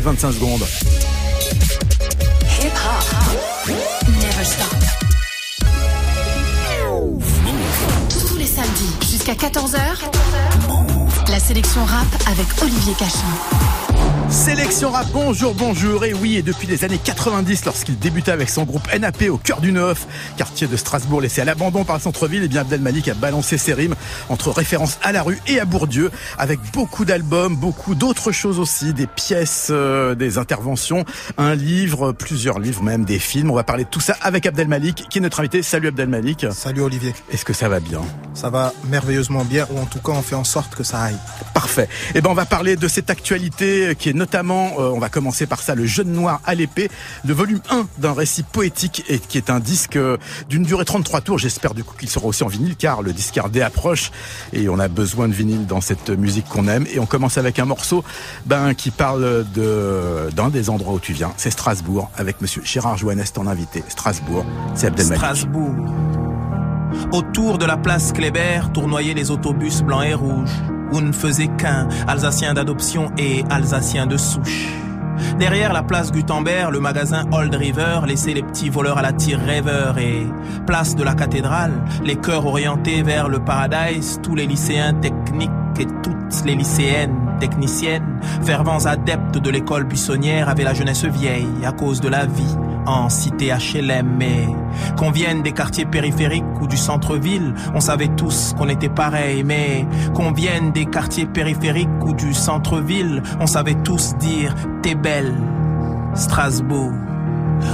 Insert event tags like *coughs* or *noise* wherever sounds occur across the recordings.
7-25 secondes. Hip hop. Never stop. Tous les samedis jusqu'à 14h. La sélection rap avec Olivier Cachin. Sélection rap, bonjour, bonjour. Et oui, et depuis les années 90, lorsqu'il débutait avec son groupe NAP au cœur du Neuf, quartier de Strasbourg laissé à l'abandon par le centre-ville, et eh bien Abdel Malik a balancé ses rimes entre références à la rue et à Bourdieu, avec beaucoup d'albums, beaucoup d'autres choses aussi, des pièces, euh, des interventions, un livre, plusieurs livres même, des films. On va parler de tout ça avec Abdel Malik, qui est notre invité. Salut Abdel Malik. Salut Olivier. Est-ce que ça va bien? Ça va merveilleusement bien, ou en tout cas on fait en sorte que ça aille. Parfait. Eh ben on va parler de cette actualité qui notamment, euh, on va commencer par ça, Le Jeune Noir à l'épée, le volume 1 d'un récit poétique et qui est un disque euh, d'une durée 33 tours. J'espère du coup qu'il sera aussi en vinyle car le discardé approche et on a besoin de vinyle dans cette musique qu'on aime. Et on commence avec un morceau ben, qui parle de d'un des endroits où tu viens, c'est Strasbourg, avec monsieur Gérard Joannest en invité. Strasbourg, c'est Abdelmalik. Strasbourg. Autour de la place Kléber tournoyaient les autobus blancs et rouges où ne faisait qu'un Alsacien d'adoption et Alsacien de souche. Derrière la place Gutenberg, le magasin Old River laissait les petits voleurs à la tire rêveur et place de la cathédrale, les cœurs orientés vers le paradise, tous les lycéens techniques et toutes les lycéennes techniciennes, fervents adeptes de l'école buissonnière avaient la jeunesse vieille à cause de la vie en cité HLM, mais qu'on vienne des quartiers périphériques ou du centre-ville, on savait tous qu'on était pareil, mais qu'on vienne des quartiers périphériques ou du centre-ville, on savait tous dire belle, Strasbourg.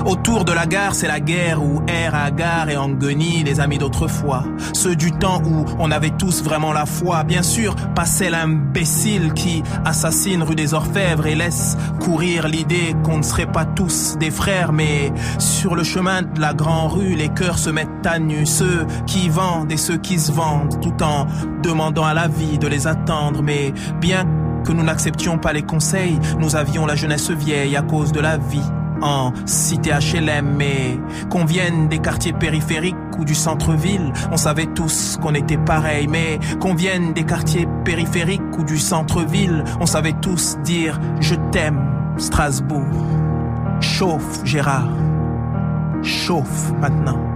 Autour de la gare, c'est la guerre où air à gare et en guenille les amis d'autrefois. Ceux du temps où on avait tous vraiment la foi. Bien sûr, pas celle imbécile qui assassine rue des Orfèvres et laisse courir l'idée qu'on ne serait pas tous des frères. Mais sur le chemin de la grande rue, les cœurs se mettent à nu. Ceux qui vendent et ceux qui se vendent, tout en demandant à la vie de les attendre. Mais bien que nous n'acceptions pas les conseils, nous avions la jeunesse vieille à cause de la vie en cité HLM, mais qu'on vienne des quartiers périphériques ou du centre-ville, on savait tous qu'on était pareil, mais qu'on vienne des quartiers périphériques ou du centre-ville, on savait tous dire je t'aime, Strasbourg. Chauffe, Gérard. Chauffe maintenant.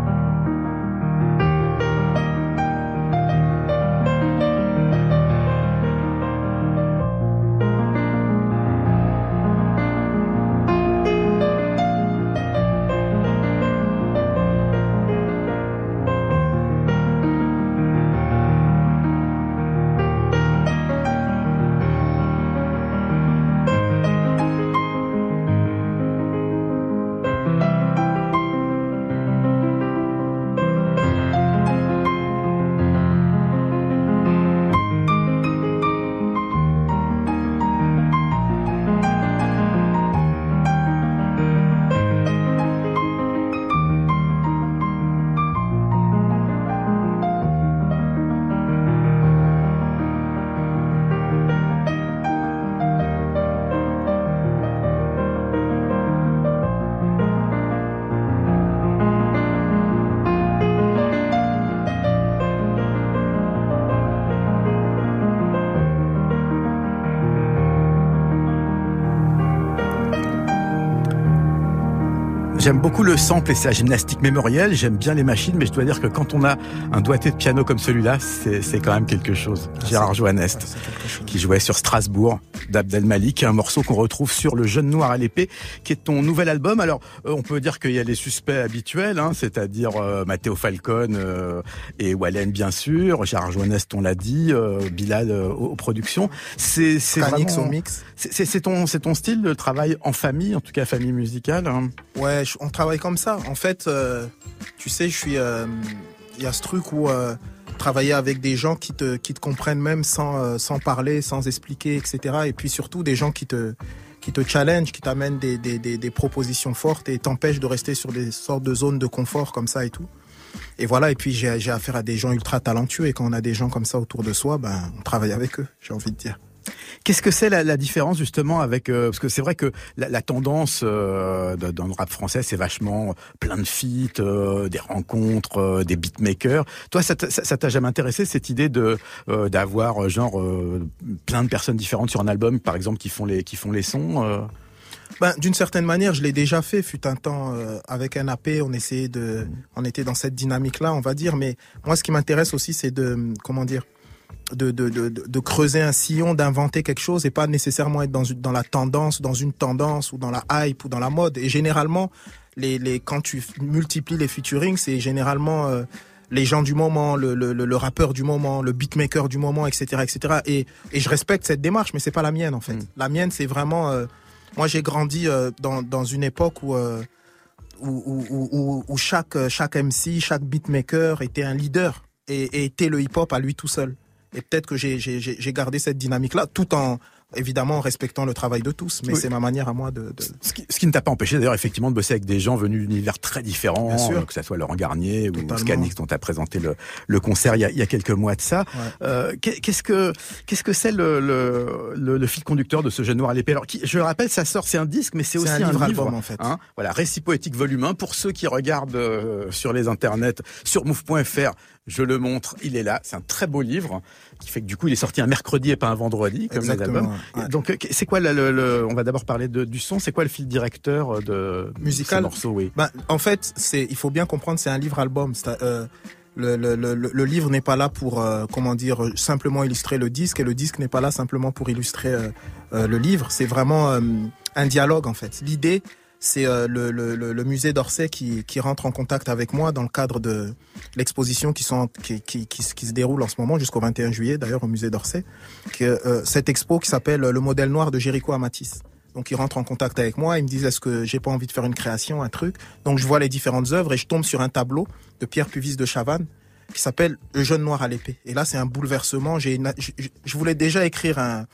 J'aime beaucoup le sample et sa gymnastique mémorielle. J'aime bien les machines, mais je dois dire que quand on a un doigté de piano comme celui-là, c'est quand même quelque chose. Ah, Gérard Joannest, ah, qui jouait sur Strasbourg, d'Abdel Malik, un morceau qu'on retrouve sur Le Jeune Noir à l'épée, qui est ton nouvel album. Alors, euh, on peut dire qu'il y a les suspects habituels, hein, c'est-à-dire euh, Matteo Falcone euh, et Wallen, bien sûr, Gérard Joannest, on l'a dit, Bilal aux, productions. C'est vraiment... mix? C'est ton, ton style, le travail en famille, en tout cas famille musicale hein? Ouais, on travaille comme ça. En fait, euh, tu sais, je suis. Euh, il y a ce truc où euh, travailler avec des gens qui te, qui te comprennent même sans, sans parler, sans expliquer, etc. Et puis surtout des gens qui te, qui te challenge, qui t'amènent des, des, des, propositions fortes et t'empêchent de rester sur des sortes de zones de confort comme ça et tout. Et voilà, et puis j'ai affaire à des gens ultra talentueux et quand on a des gens comme ça autour de soi, ben on travaille avec eux, j'ai envie de dire. Qu'est-ce que c'est la, la, différence justement avec euh, parce que c'est vrai que la, la tendance euh, dans le rap français c'est vachement plein de feats, euh, des rencontres, euh, des beatmakers. Toi, ça t'a jamais intéressé cette idée de d'avoir genre plein de personnes différentes sur un album, par exemple, qui font les qui font les sons Ben, d'une certaine manière, je l'ai déjà fait. Fut un temps euh, avec un AP, on essayait de, on était dans cette dynamique-là, on va dire. Mais moi, ce qui m'intéresse aussi, c'est de, comment dire, de, de, de, de creuser un sillon, d'inventer quelque chose et pas nécessairement être dans, dans la tendance, dans une tendance ou dans la hype ou dans la mode. Et généralement, les, les, quand tu multiplies les featuring, c'est généralement euh, les gens du moment, le, le, le, rappeur du moment, le beatmaker du moment, etc., etc. Et, et je respecte cette démarche, mais c'est pas la mienne en fait. Mm. La mienne, c'est vraiment euh, moi, j'ai grandi euh, dans, dans une époque où, où, où, où, chaque, chaque MC, chaque beatmaker était un leader et, et était le hip-hop à lui tout seul. Et peut-être que j'ai gardé cette dynamique-là tout en, évidemment en respectant le travail de tous, mais c'est ma manière à moi de... de... Ce, qui, ce, qui, ne t'a pas empêché d'ailleurs effectivement de bosser avec des gens venus d'univers très différents, euh, que ce soit Laurent Garnier ou Scanix dont tu as présenté le, le concert il y, a, il y, a, quelques mois de ça. Euh, qu'est-ce que qu'est-ce que c'est le, le, le, fil conducteur de ce jeune noir à l'épée? Alors, qui, je le rappelle, ça sort, c'est un disque, mais c'est aussi un livre, album, en fait. Hein, voilà, récit poétique volume 1 pour ceux qui regardent euh, sur les internets, sur move.fr. Je le montre, il est là. C'est un très beau livre qui fait que du coup il est sorti un mercredi et pas un vendredi comme les albums. Donc euh, c'est quoi le, on va d'abord parler de, du son. C'est quoi le fil directeur de musical morceau Oui. Ben, en fait, c'est il faut bien comprendre, c'est un livre album. Euh, le, le, le, le, livre n'est pas là pour euh, comment dire simplement illustrer le disque et le disque n'est pas là simplement pour illustrer euh, le livre. C'est vraiment un dialogue en fait. L'idée c'est euh, le, musée d'Orsay qui, rentre en contact avec moi dans le cadre de l'exposition qui, se déroule en ce moment jusqu'au 21 juillet d'ailleurs au musée d'Orsay. Euh, cette expo qui s'appelle Le modèle noir de Jéricho Amatis. Donc ils rentrent en contact avec moi, ils me disent est-ce que j'ai pas envie de faire une création, un truc? Donc je vois les différentes œuvres et je tombe sur un tableau de Pierre Puvis de Chavannes qui s'appelle Le jeune noir à l'épée. Et là c'est un bouleversement. Je, voulais déjà écrire un,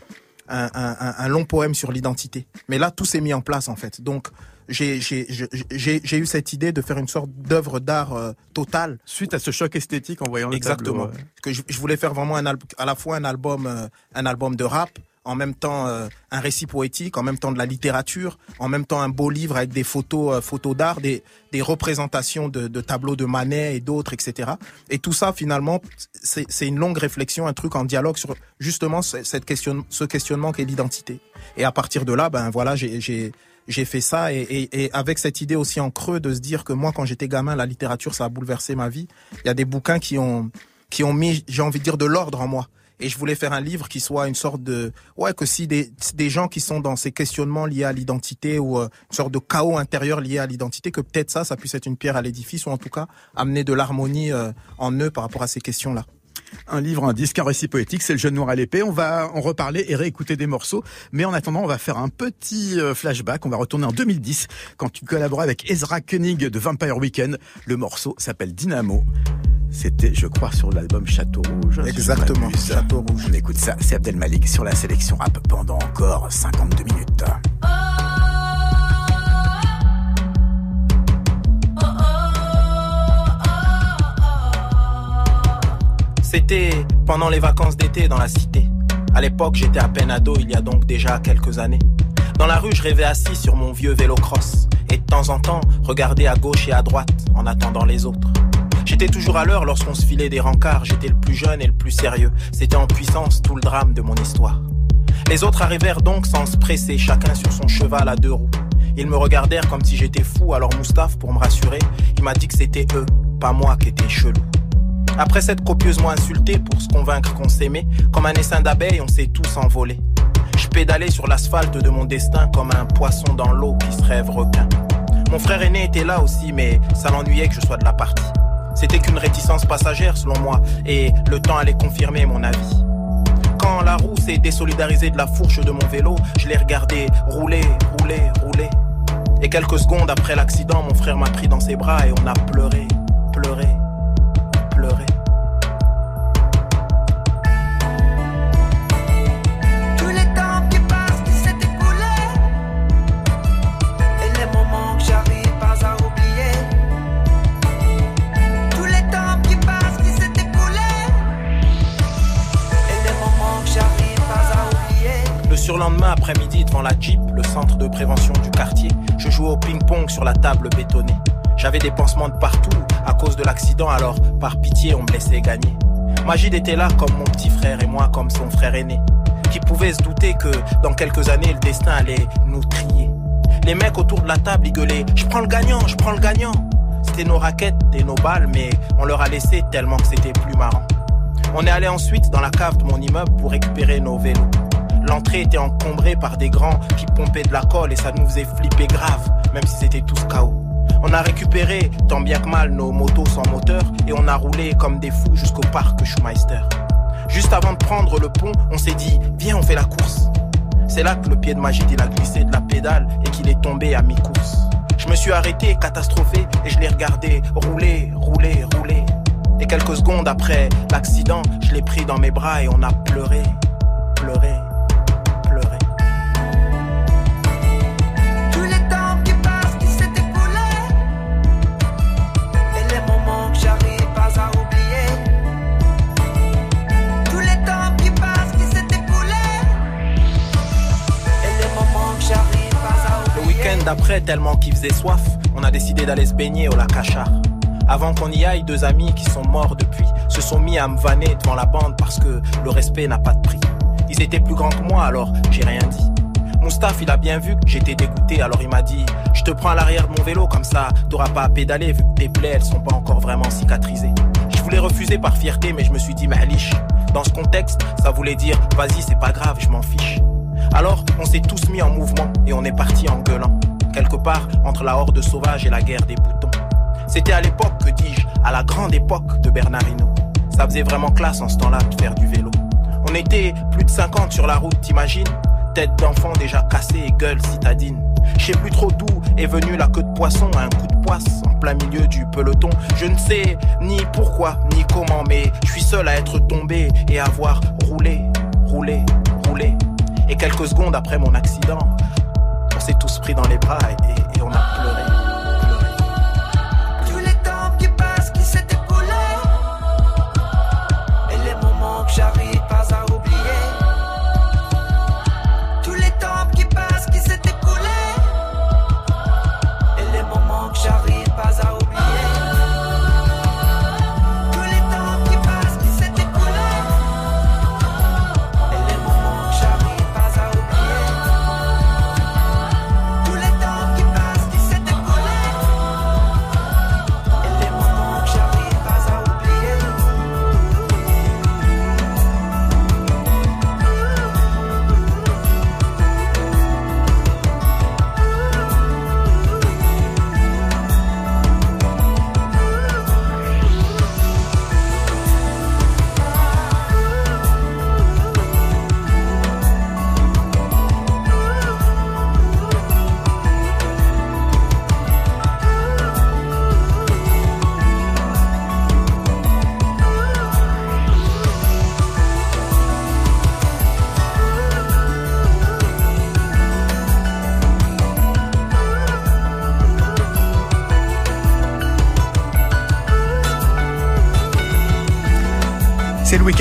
un long poème sur l'identité, mais là tout s'est mis en place en fait. Donc j'ai eu cette idée de faire une sorte d'œuvre d'art euh, totale. Suite à ce choc esthétique en voyant le Exactement. Tableau, Que je, je, voulais faire vraiment un à la fois un album, euh, un album de rap, en même temps euh, un récit poétique, en même temps de la littérature, en même temps un beau livre avec des photos, photos d'art, des, des représentations de, de, tableaux de Manet et d'autres, etc. Et tout ça, finalement, c'est une longue réflexion, un truc en dialogue sur justement cette question, ce questionnement qu'est l'identité. Et à partir de là, ben voilà, j'ai j'ai fait ça et, et, et, avec cette idée aussi en creux de se dire que moi quand j'étais gamin la littérature ça a bouleversé ma vie. Il y a des bouquins qui ont qui ont mis j'ai envie de dire de l'ordre en moi. Et je voulais faire un livre qui soit une sorte de ouais que si des des gens qui sont dans ces questionnements liés à l'identité ou euh, une sorte de chaos intérieur lié à l'identité que peut-être ça ça puisse être une pierre à l'édifice ou en tout cas amener de l'harmonie euh, en eux par rapport à ces questions là un livre, un disque, un récit poétique, c'est le jeune noir à l'épée. On va en reparler et réécouter des morceaux. Mais en attendant, on va faire un petit euh, flashback. On va retourner en 2010 quand tu collaborais avec Ezra Koenig de Vampire Weekend. Le morceau s'appelle Dynamo. C'était, je crois, sur l'album Château Rouge. Exactement, Château Rouge. On écoute ça, c'est Abdel Malik sur la sélection rap pendant encore 52 minutes. C'était pendant les vacances d'été dans la cité. À l'époque, j'étais à peine ado, il y a donc déjà quelques années. Dans la rue, je rêvais assis sur mon vieux vélo cross. Et de temps en temps, regarder à gauche et à droite en attendant les autres. J'étais toujours à l'heure lorsqu'on se filait des rencarts. J'étais le plus jeune et le plus sérieux. C'était en puissance tout le drame de mon histoire. Les autres arrivèrent donc sans se presser, chacun sur son cheval à deux roues. Ils me regardèrent comme si j'étais fou, alors Moustaphe, pour me rassurer, il m'a dit que c'était eux, pas moi qui étais chelou. Après s'être copieusement insulté pour se convaincre qu'on s'aimait, comme un essaim d'abeilles, on s'est tous envolés. Je pédalais sur l'asphalte de mon destin comme un poisson dans l'eau qui se rêve requin. Mon frère aîné était là aussi, mais ça l'ennuyait que je sois de la partie. C'était qu'une réticence passagère selon moi, et le temps allait confirmer mon avis. Quand la roue s'est désolidarisée de la fourche de mon vélo, je l'ai regardé rouler, rouler, rouler. Et quelques secondes après l'accident, mon frère m'a pris dans ses bras et on a pleuré, pleuré, la Jeep, le centre de prévention du quartier, je jouais au ping-pong sur la table bétonnée. J'avais des pansements de partout à cause de l'accident, alors par pitié on me laissait gagner. Magid était là comme mon petit frère et moi comme son frère aîné, qui pouvait se douter que dans quelques années le destin allait nous trier. Les mecs autour de la table, ils gueulaient Je prends le gagnant, je prends le gagnant. C'était nos raquettes et nos balles, mais on leur a laissé tellement que c'était plus marrant. On est allé ensuite dans la cave de mon immeuble pour récupérer nos vélos. L'entrée était encombrée par des grands qui pompaient de la colle et ça nous faisait flipper grave, même si c'était tous chaos. On a récupéré, tant bien que mal, nos motos sans moteur et on a roulé comme des fous jusqu'au parc Schumeister. Juste avant de prendre le pont, on s'est dit, viens, on fait la course. C'est là que le pied de Magid il a glissé de la pédale et qu'il est tombé à mi-course. Je me suis arrêté, catastrophé, et je l'ai regardé rouler, rouler, rouler. Et quelques secondes après l'accident, je l'ai pris dans mes bras et on a pleuré, pleuré. D'après, tellement qu'il faisait soif, on a décidé d'aller se baigner au lac Achar. Avant qu'on y aille, deux amis qui sont morts depuis se sont mis à me vanner devant la bande parce que le respect n'a pas de prix. Ils étaient plus grands que moi, alors j'ai rien dit. Moustaphe, il a bien vu que j'étais dégoûté, alors il m'a dit Je te prends à l'arrière de mon vélo, comme ça, t'auras pas à pédaler vu que tes plaies, elles sont pas encore vraiment cicatrisées. Je voulais refuser par fierté, mais je me suis dit Mahlich. Dans ce contexte, ça voulait dire Vas-y, c'est pas grave, je m'en fiche. Alors, on s'est tous mis en mouvement et on est parti en gueulant quelque part entre la horde sauvage et la guerre des boutons. C'était à l'époque, que dis-je, à la grande époque de Bernardino. Ça faisait vraiment classe en ce temps-là de faire du vélo. On était plus de 50 sur la route, t'imagines? Tête d'enfant déjà cassée et gueule citadine. Je sais plus trop d'où est venue la queue de poisson à un coup de poisse en plein milieu du peloton. Je ne sais ni pourquoi ni comment, mais je suis seul à être tombé et avoir roulé, roulé, roulé. Et quelques secondes après mon accident, s'est tous pris dans les bras et, et on a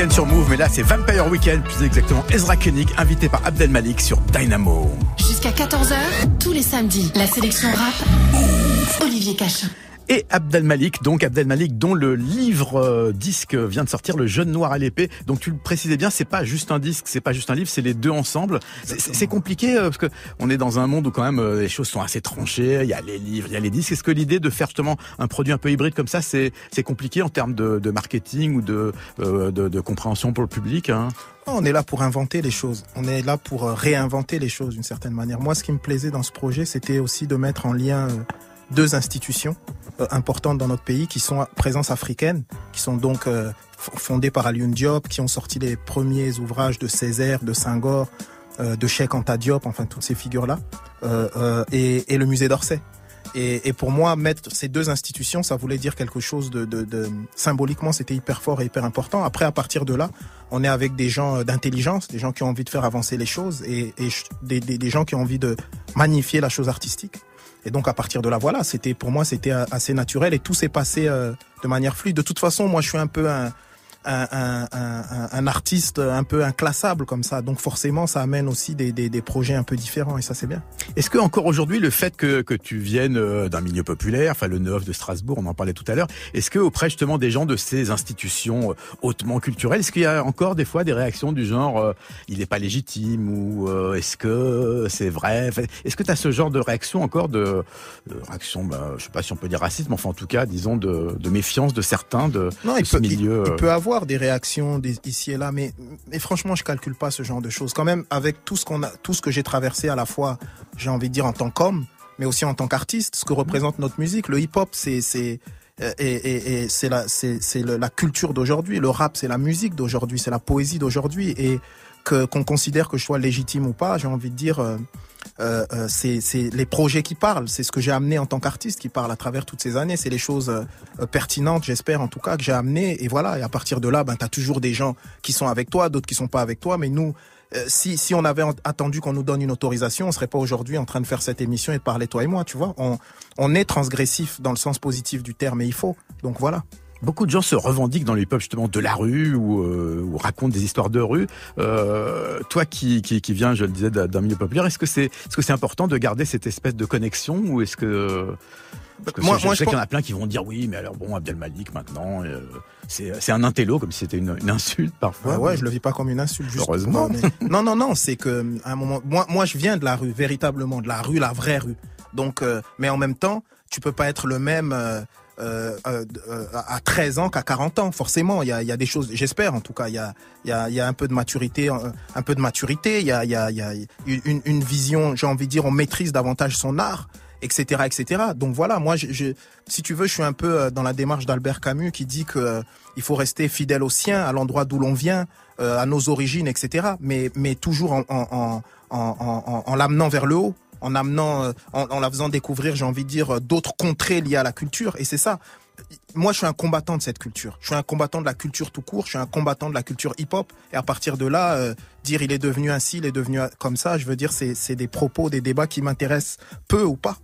sur Move, mais là c'est Vampire Weekend, plus exactement Ezra Koenig, invité par Abdel Malik sur Dynamo. Jusqu'à 14h, tous les samedis, la sélection rap, Olivier Cachin et Abdel Malik, donc Abdel Malik dont le livre euh, disque vient de sortir, Le Jeune Noir à l'épée. Donc tu le précisais bien, c'est pas juste un disque, c'est pas juste un livre, c'est les deux ensemble. C'est compliqué euh, parce que on est dans un monde où quand même euh, les choses sont assez tranchées. Il y a les livres, il y a les disques. Est-ce que l'idée de faire justement un produit un peu hybride comme ça, c'est compliqué en termes de, marketing ou de, de, de compréhension pour le public hein? On est là pour inventer les choses. On est là pour réinventer les choses d'une certaine manière. Moi, ce qui me plaisait dans ce projet, c'était aussi de mettre en lien deux institutions euh, importantes dans notre pays qui sont présence africaine, qui sont donc euh, fondées par Alioune Diop, qui ont sorti les premiers ouvrages de Césaire, de Senghor, euh, de Cheikh Anta Diop, enfin toutes ces figures-là, et, le musée d'Orsay. Et, pour moi, mettre ces deux institutions, ça voulait dire quelque chose de, symboliquement, c'était hyper fort et hyper important. Après, à partir de là, on est avec des gens d'intelligence, des gens qui ont envie de faire avancer les choses et, des, gens qui ont envie de magnifier la chose artistique. Et donc à partir de là, voilà, c'était pour moi c'était assez naturel et tout s'est passé euh, de manière fluide. De toute façon, moi je suis un peu un, un, un, un, un artiste un peu inclassable comme ça. Donc forcément, ça amène aussi des, des, des projets un peu différents et ça c'est bien. Est-ce que encore aujourd'hui, le fait que, que tu viennes euh, d'un milieu populaire, enfin le Neuf de Strasbourg, on en parlait tout à l'heure, est-ce que auprès justement des gens de ces institutions euh, hautement culturelles, est-ce qu'il y a encore des fois des réactions du genre euh, il n'est pas légitime ou euh, est-ce que c'est vrai? Enfin, Est-ce que tu as ce genre de réaction encore de, de réaction, bah, je sais pas si on peut dire raciste, mais enfin en tout cas, disons de, de méfiance de certains de, Non, de il ce peut, milieu. il, peut avoir des réactions des- ici et là, mais, mais franchement, je calcule pas ce genre de choses. Quand même, avec tout ce qu'on a, tout ce que j'ai traversé à la fois, j'ai envie de dire en tant qu'homme, mais aussi en tant qu'artiste, ce que représente notre musique. Le hip-hop, c'est, c'est, euh, et, c'est la, c'est, c'est la culture d'aujourd'hui. Le rap, c'est la musique d'aujourd'hui, c'est la poésie d'aujourd'hui, et que qu'on considère que je sois légitime ou pas, j'ai envie de dire. euh, euh, euh, c'est les projets qui parlent, c'est ce que j'ai amené en tant qu'artiste qui parle à travers toutes ces années, c'est les choses euh, euh, pertinentes, j'espère en tout cas que j'ai amené et voilà, et à partir de là, ben tu as toujours des gens qui sont avec toi, d'autres qui sont pas avec toi, mais nous si si on avait en- attendu qu'on nous donne une autorisation, on serait pas aujourd'hui en train de faire cette émission et de parler toi et moi, tu vois. On on est transgressif dans le sens positif du terme et il faut. Donc voilà. Beaucoup de gens se revendiquent dans le hip-hop justement de la rue ou, euh, ou racontent des histoires de rue. Euh, toi qui, qui, qui viens, je le disais, d'un milieu populaire, est-ce que c'est est-ce que c'est important de garder cette espèce de connexion ou est-ce que parce que Moi- je, moi, sais qu'il y en a plein qui vont dire oui, mais alors bon, Abdel Malik maintenant, euh, c'est c'est un intello comme si c'était une, une insulte parfois. Ouais, ouais, je le vis pas comme une insulte. Juste Heureusement. Mais- non, non, non, c'est que à un moment, moi, moi, je viens de la rue, véritablement de la rue, la vraie rue. Donc, euh, mais en même temps, tu peux pas être le même euh, euh, euh, euh, à 13 ans qu'à 40 ans. Forcément, il y a, y a des choses. J'espère, en tout cas, il y a, y a, y a un peu de maturité, euh, un peu de maturité. Il y a, y a, y a une, une vision. J'ai envie de dire, on maîtrise davantage son art etc etc donc voilà moi je, je- si tu veux je suis un peu euh, dans la démarche d'Albert Camus qui dit que il faut rester fidèle au sien à l'endroit d'où l'on vient à nos origines etc mais mais toujours en en, en- en l'amenant vers le haut en amenant euh, en, la faisant découvrir j'ai envie de dire euh, d'autres contrées liées à la culture et c'est ça moi, je suis un combattant de cette culture. Je suis un combattant de la culture tout court. Je suis un combattant de la culture hip-hop. Et à partir de là, euh, dire il est devenu ainsi, il est devenu comme ça, je veux dire, c'est des propos, des débats qui m'intéressent peu ou pas.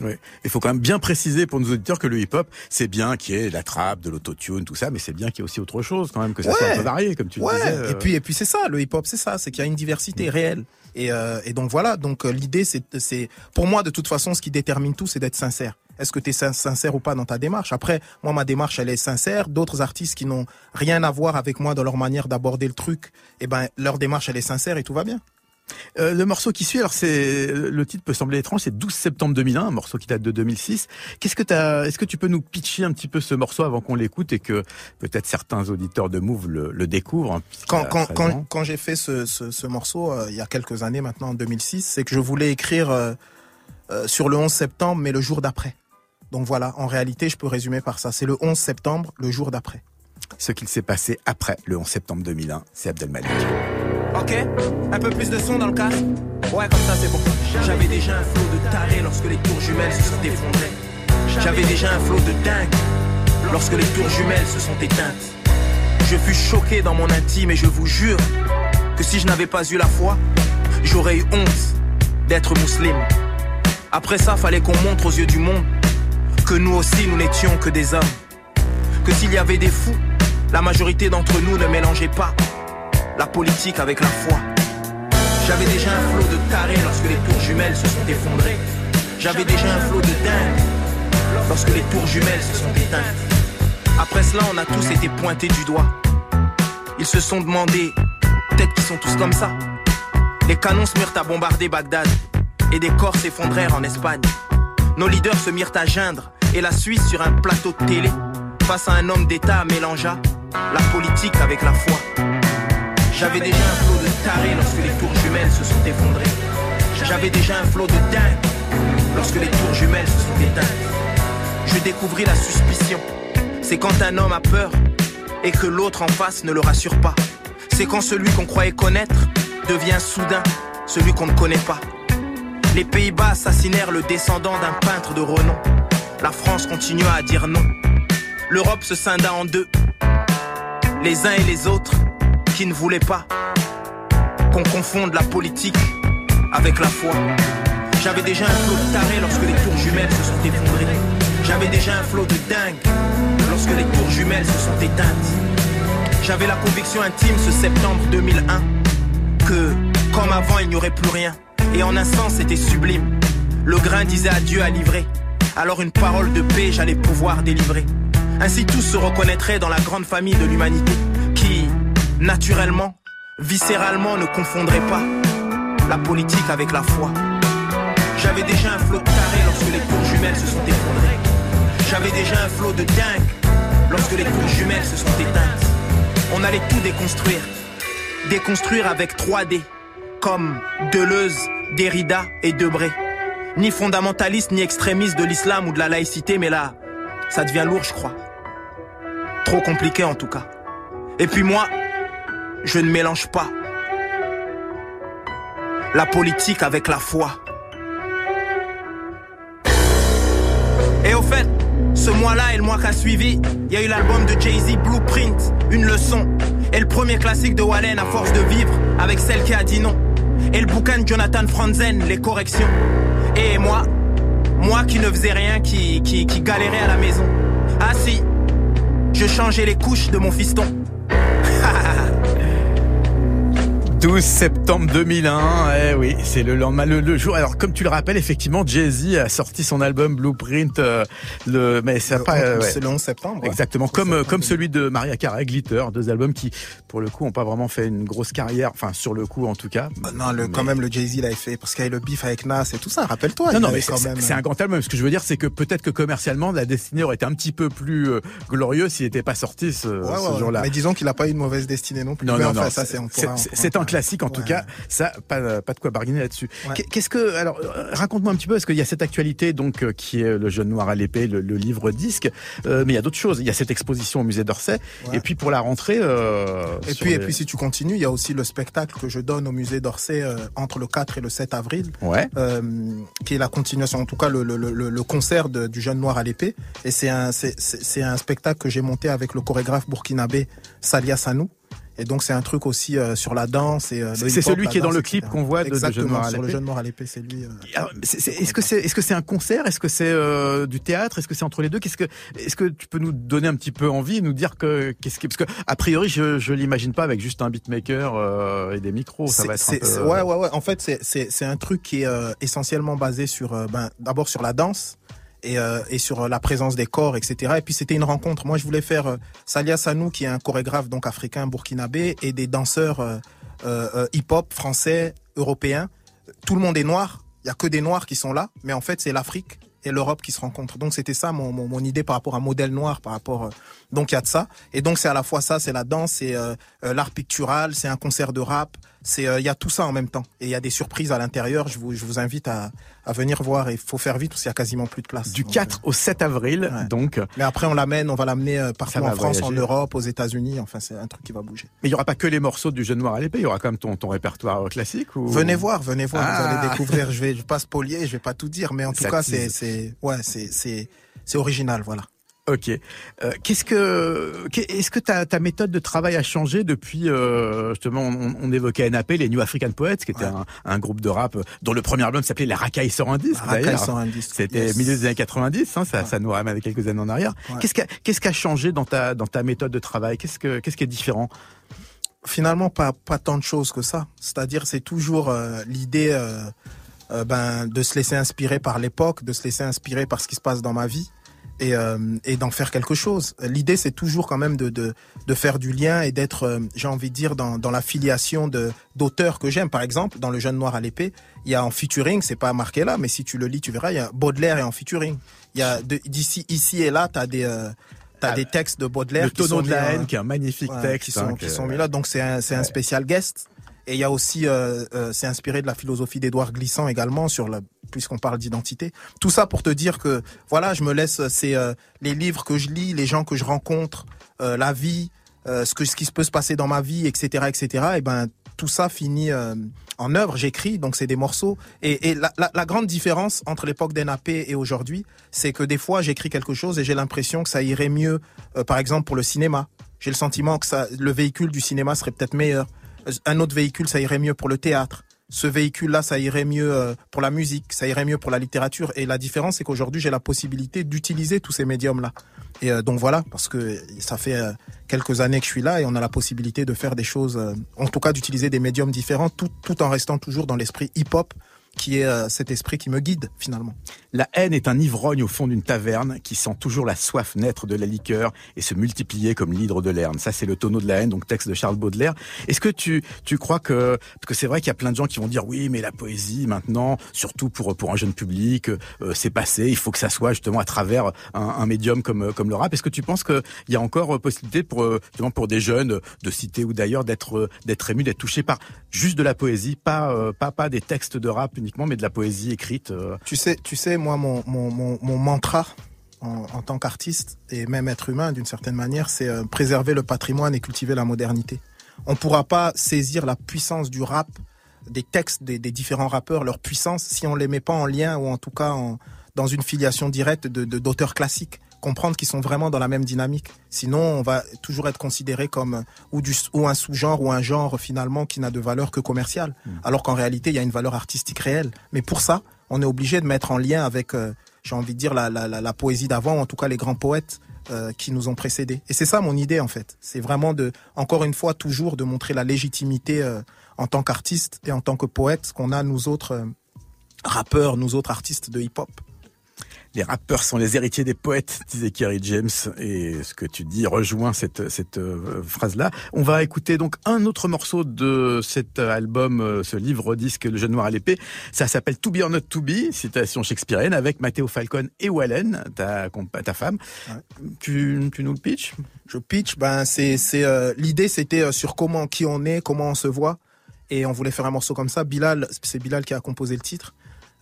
Oui. Il faut quand même bien préciser pour nos auditeurs que le hip-hop, c'est bien qu'il y ait la trappe, de l'autotune, tout ça, mais c'est bien qu'il y ait aussi autre chose quand même, que ça soit un peu varié, comme tu le Ouais. disais. euh. Et puis et puis c'est ça, le hip-hop, c'est ça, c'est qu'il y a une diversité réelle. Et, euh, et donc voilà. Donc euh, l'idée, c'est c'est pour moi de toute façon, ce qui détermine tout, c'est d'être sincère. Est-ce que tu es sincère ou pas dans ta démarche? Après, moi, ma démarche, elle est sincère. D'autres artistes qui n'ont rien à voir avec moi dans leur manière d'aborder le truc, eh ben, leur démarche, elle est sincère et tout va bien. Euh, le morceau qui suit, alors c'est le titre peut sembler étrange, c'est 12 septembre 2001, un morceau qui date de 2006. Qu'est-ce que t'as Est-ce que tu peux nous pitcher un petit peu ce morceau avant qu'on l'écoute et que peut-être certains auditeurs de Move le, le découvrent Quand, a quand, 13 quand, ans. quand j'ai fait ce, ce, ce morceau, euh, il y a quelques années maintenant, en 2006, c'est que je voulais écrire euh, sur le 11 septembre, mais le jour d'après. Donc voilà, en réalité, je peux résumer par ça. C'est le 11 septembre, le jour d'après. Ce qu'il s'est passé après le 11 septembre 2001, c'est Abdel Malik. Ok, un peu plus de son dans le casque? Ouais, comme ça c'est bon. J'avais déjà un flot de tarés lorsque les tours jumelles se sont effondrées. J'avais déjà un flot de dingue lorsque les tours jumelles se sont éteintes. Je fus choqué dans mon intime et je vous jure que si je n'avais pas eu la foi, j'aurais eu honte d'être musulman. Après ça, fallait qu'on montre aux yeux du monde que nous aussi nous n'étions que des hommes. Que s'il y avait des fous, la majorité d'entre nous ne mélangeait pas la politique avec la foi. J'avais déjà un flot de tarés lorsque les tours jumelles se sont effondrées. J'avais déjà un flot de dingue lorsque les tours jumelles se sont éteintes. Après cela, on a tous été pointés du doigt. Ils se sont demandé, peut-être qu'ils sont tous comme ça. Les canons se mirent à bombarder Bagdad et des corps s'effondrèrent en Espagne. Nos leaders se mirent à geindre et la Suisse sur un plateau de télé face à un homme d'État mélangea la politique avec la foi. J'avais déjà un flot de tarés lorsque les tours jumelles se sont effondrées. J'avais déjà un flot de dingue lorsque les tours jumelles se sont éteintes. Je découvris la suspicion. C'est quand un homme a peur et que l'autre en face ne le rassure pas. C'est quand celui qu'on croyait connaître devient soudain celui qu'on ne connaît pas. Les Pays-Bas assassinèrent le descendant d'un peintre de renom. La France continua à dire non. L'Europe se scinda en deux. Les uns et les autres qui ne voulaient pas qu'on confonde la politique avec la foi. J'avais déjà un flot de tarés lorsque les tours jumelles se sont effondrées. J'avais déjà un flot de dingue lorsque les tours jumelles se sont éteintes. J'avais la conviction intime ce septembre 2001 que, comme avant, il n'y aurait plus rien. Et en un sens, c'était sublime. Le grain disait adieu à livrer. Alors une parole de paix, j'allais pouvoir délivrer. Ainsi tous se reconnaîtraient dans la grande famille de l'humanité naturellement, viscéralement, ne confondrait pas la politique avec la foi. J'avais déjà un flot de carré lorsque les tours jumelles se sont effondrées. J'avais déjà un flot de dingue lorsque les tours jumelles se sont éteintes. On allait tout déconstruire. Déconstruire avec 3D, comme Deleuze, Derrida et Debré. Ni fondamentaliste ni extrémiste de l'islam ou de la laïcité, mais là, ça devient lourd, je crois. Trop compliqué en tout cas. Et puis moi, je ne mélange pas la politique avec la foi. Et au fait, ce mois-là et le mois qui a suivi, il y a eu l'album de Jay-Z Blueprint, une leçon. Et le premier classique de Wallen à force de vivre avec celle qui a dit non. Et le bouquin de Jonathan Franzen, Les corrections. Et moi, moi qui ne faisais rien, qui, qui, qui galérais à la maison. Ah si, je changeais les couches de mon fiston. 12 septembre 2001, eh oui, c'est le lendemain, le, jour. Alors comme tu le rappelles, effectivement, Jay-Z a sorti son album Blueprint, euh, le, mais c'est pas, euh, c'est le 11 septembre. Exactement, comme euh, comme celui de Maria Carey, Glitter, deux albums qui, pour le coup, ont pas vraiment fait une grosse carrière, enfin sur le coup en tout cas. Bah non, le, quand même le Jay-Z l'avait fait parce qu'il y avait le beef avec Nas et tout ça. Rappelle-toi. Non, non, mais c'est un grand album. Ce que je veux dire, c'est que peut-être que commercialement, la destinée aurait été un petit peu plus glorieuse s'il n'était pas sorti ce, ce jour-là. Mais disons qu'il a pas eu une mauvaise destinée non plus. Non, non, non. C'est un classique en tout cas. Ça, pas, pas de quoi bargainer là-dessus. Qu'est-ce que, alors, euh, raconte-moi un petit peu, parce qu'il y a cette actualité, donc, euh, qui est le jeune noir à l'épée, le, livre disque, euh, mais il y a d'autres choses. Il y a cette exposition au musée d'Orsay, et puis pour la rentrée. et puis, et puis, si tu continues, il y a aussi le spectacle que je donne au musée d'Orsay entre le 4 et le 7 avril, ouais. qui est la continuation, en tout cas, le, le, le, le concert de, du jeune noir à l'épée. Et c'est un, c'est un spectacle que j'ai monté avec le chorégraphe burkinabé Salia Sanou. Et donc c'est un truc aussi euh, sur la danse et euh, c'est celui qui est dans le clip qu'on voit de, de Jeune à sur le jeune noir à l'épée, c'est lui. Euh. Est-ce que c'est est-ce que c'est un concert, est-ce que c'est du théâtre, est-ce que c'est entre les deux? Qu'est-ce que est-ce que tu peux nous donner un petit peu envie, nous dire que qu'est-ce que parce que a priori je je l'imagine pas avec juste un beatmaker et des micros, ça va être un peu... Ouais ouais ouais. En fait c'est c'est c'est un truc qui est essentiellement basé sur ben d'abord sur la danse et, euh, et sur la présence des corps, etc. Et puis c'était une rencontre. Moi, je voulais faire euh, Salia Sanou, qui est un chorégraphe donc africain burkinabé, et des danseurs euh, euh hip-hop français, européens. Tout le monde est noir. Il y a que des noirs qui sont là, mais en fait, c'est l'Afrique et l'Europe qui se rencontrent. Donc c'était ça mon, mon, idée par rapport à modèle noir, par rapport. donc il y a de ça. Et donc c'est à la fois ça, c'est la danse, c'est l'art pictural, c'est un concert de rap, c'est il y a tout ça en même temps. Et il y a des surprises à l'intérieur. Je vous, je vous invite à, à venir voir. Il faut faire vite parce qu'il y a quasiment plus de place. Du 4 euh, au 7 avril, donc. Mais après, on l'amène, on va l'amener euh, partout en France, en Europe, aux États-Unis. Enfin, c'est un truc qui va bouger. Mais il y aura pas que les morceaux du Jeune Noir à l'épée. Il y aura quand même ton, ton répertoire classique. Ou... Venez voir, venez voir. Vous allez ah. découvrir. Je vais, je vais pas spolier, je vais pas tout dire, mais en tout cas, c'est, c'est, ouais, c'est, c'est, c'est original, voilà. Ok. Euh, qu'est-ce que, est-ce que ta, ta méthode de travail a changé depuis euh, justement on, on, évoquait NAP, les New African Poets, qui était un, un, groupe de rap dont le premier album s'appelait Les Racailles sur un disque. C'était milieu des années 90, hein, ça, ça nous ramène quelques années en arrière. Qu'est-ce qui a, changé dans ta dans ta méthode de travail? Qu'est-ce que qu'est-ce qui est différent? Finalement, pas pas tant de choses que ça. C'est-à-dire, c'est toujours euh, l'idée. Euh, euh, ben, de se laisser inspirer par l'époque, de se laisser inspirer par ce qui se passe dans ma vie et, euh, et d'en faire quelque chose. L'idée, c'est toujours quand même de, de, de, faire du lien et d'être, euh, j'ai envie de dire, dans, dans la filiation d'auteurs que j'aime. Par exemple, dans Le Jeune Noir à l'épée, il y a en featuring, c'est pas marqué là, mais si tu le lis, tu verras, il y a Baudelaire est en featuring. Il y a d'ici, ici et là, t'as des euh, T'as ah, des textes de Baudelaire le qui sont de la haine, qui est un magnifique texte, qui sont, hein, qui sont mis là. Donc c'est un, c'est un spécial guest. Et il y a aussi, euh, euh, c'est inspiré de la philosophie d'Édouard Glissant également sur la, puisqu'on parle d'identité. Tout ça pour te dire que voilà, je me laisse, c'est euh, les livres que je lis, les gens que je rencontre, euh, la vie, ce que ce qui peut se passer dans ma vie, etc., etc. Et ben tout ça finit en œuvre. J'écris, donc c'est des morceaux. Et, et la, la, grande différence entre l'époque d'NAP et aujourd'hui, c'est que des fois j'écris quelque chose et j'ai l'impression que ça irait mieux, par exemple pour le cinéma. J'ai le sentiment que ça, le véhicule du cinéma serait peut-être meilleur un autre véhicule, ça irait mieux pour le théâtre. ce véhicule-là, ça irait mieux euh, pour la musique, ça irait mieux pour la littérature. Et la différence, c'est qu'aujourd'hui, j'ai la possibilité d'utiliser tous ces médiums-là. Et euh, donc voilà, parce que ça fait euh, quelques années que je suis là et on a la possibilité de faire des choses, en tout cas d'utiliser des médiums différents, tout, tout en restant toujours dans l'esprit hip-hop qui est cet esprit qui me guide finalement. La haine est un ivrogne au fond d'une taverne qui sent toujours la soif naître de la liqueur et se multiplier comme l'hydre de l'Erne. Ça, c'est le tonneau de la haine, donc texte de Charles Baudelaire. Est-ce que tu, tu crois que, parce que c'est vrai qu'il y a plein de gens qui vont dire oui, mais la poésie maintenant, surtout pour, pour un jeune public, euh, c'est passé, il faut que ça soit justement à travers un, un médium comme, comme le rap. Est-ce que tu penses qu'il y a encore possibilité pour, justement pour des jeunes de cité ou d'ailleurs d'être, d'être émus, d'être touchés par juste de la poésie, pas, pas, pas des textes de rap uniquement, mais de la poésie écrite. Euh. Tu sais, tu sais, moi, mon, mon, mon, mantra en, en tant qu'artiste et même être humain d'une certaine manière, c'est euh, préserver le patrimoine et cultiver la modernité. On ne pourra pas saisir la puissance du rap, des textes des, des, différents rappeurs, leur puissance, si on les met pas en lien ou en tout cas en, dans une filiation directe de d'auteurs classiques comprendre qu'ils sont vraiment dans la même dynamique. Sinon, on va toujours être considéré comme ou, du, ou un sous-genre ou un genre finalement qui n'a de valeur que commerciale. Hmm. Alors qu'en réalité, il y a une valeur artistique réelle. Mais pour ça, on est obligé de mettre en lien avec, euh, j'ai envie de dire, la, la, la, poésie d'avant, en tout cas les grands poètes euh, qui nous ont précédés. Et c'est ça mon idée en fait. C'est vraiment de, encore une fois, toujours de montrer la légitimité euh, en tant qu'artiste et en tant que poète qu'on a nous autres rappeurs, nous autres artistes de hip-hop. Les rappeurs sont les héritiers des poètes, *laughs* disait Kerry James, et ce que tu dis rejoint cette, cette euh, phrase-là. On va écouter donc un autre morceau de cet album, euh, ce livre-disque Le Jeune Noir à l'épée. Ça s'appelle To Be or Not To Be, citation shakespearienne, avec Matteo Falcon et Wallen, ta, ta femme. Tu, tu nous le pitch Je pitch, ben c'est c'est euh, l'idée c'était sur comment qui on est, comment on se voit, et on voulait faire un morceau comme ça. Bilal, c'est Bilal qui a composé le titre.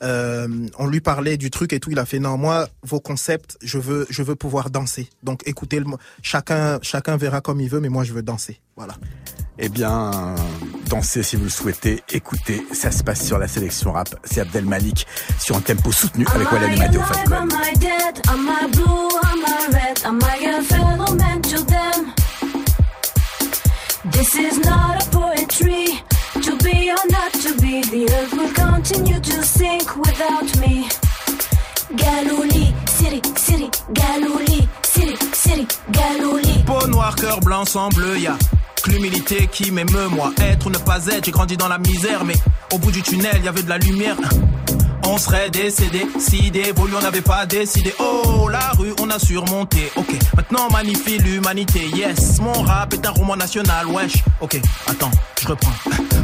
Euh, on lui parlait du truc et tout, il a fait non moi vos concepts, je veux je veux pouvoir danser. Donc écoutez le chacun chacun verra comme il veut, mais moi je veux danser. Voilà. Eh bien, dansez si vous le souhaitez. Écoutez, ça se passe sur la sélection rap. C'est Abdel Malik sur un tempo soutenu avec Wallen et Matteo Falcon. This is not a poetry. Be or. Peau cœur blanc, sang bleu, y'a que l'humilité qui m'émeut, moi. Être ou ne pas être, j'ai grandi dans la misère, mais au bout du tunnel, y avait de la lumière on serait décédé si d'évoluer on n'avait pas décidé. Oh, la rue, on a surmonté. Ok, maintenant magnifie l'humanité. Yes, mon rap est un roman national. Wesh, ok, attends, je reprends.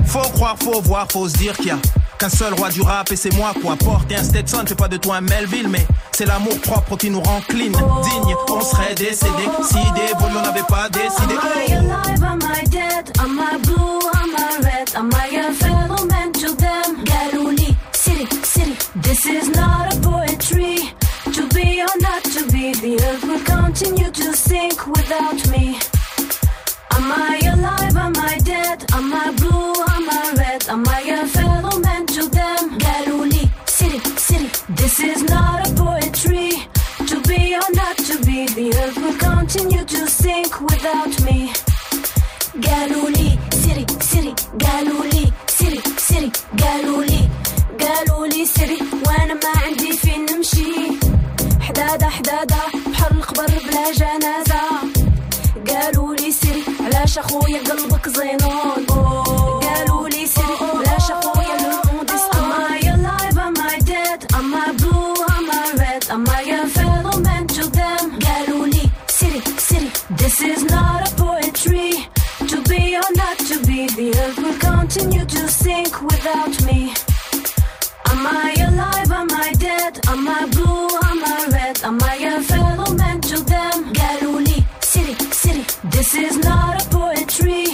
Faut croire, faut voir, faut se dire qu'il y a qu'un seul roi du rap et c'est moi quoi. Porter un Stetson, fais pas de toi un Melville, mais c'est l'amour propre qui nous rend clean. Digne, on serait décédé si d'évoluer on n'avait pas décidé. Am I blue, am I red, am I a fellow man? To them? This is not a poetry. To be or not to be, the earth will continue to sink without me. Am I alive? Am I dead? Am I blue? Am I red? Am I a fellow man to them? Galuli, city, city. This is not a poetry. To be or not to be, the earth will continue to sink without me. Galuli, city, city, Galuli, city, city, Galuli. قالوا لي سري وأنا ما عندي فين نمشي حدادا حدادا بحر القبر بلا جنازة قالوا لي سري علاش أخويا قلبك زينون قالوا لي سري علاش أخويا الموند Am I alive? Am I dead? Am I blue? Am I red? Am I a fellow man to them? قالوا لي سري This is not a poetry To be or not to be The earth will continue to sink without me Am I alive? Am I dead? Am I blue? Am I red? Am I a fellow man to them? Galuli, city, city. This is not a poetry.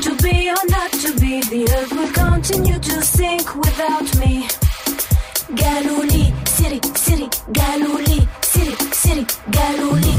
To be or not to be, the earth will continue to sink without me. Galuli, city, city, Galuli, city, city, Galuli.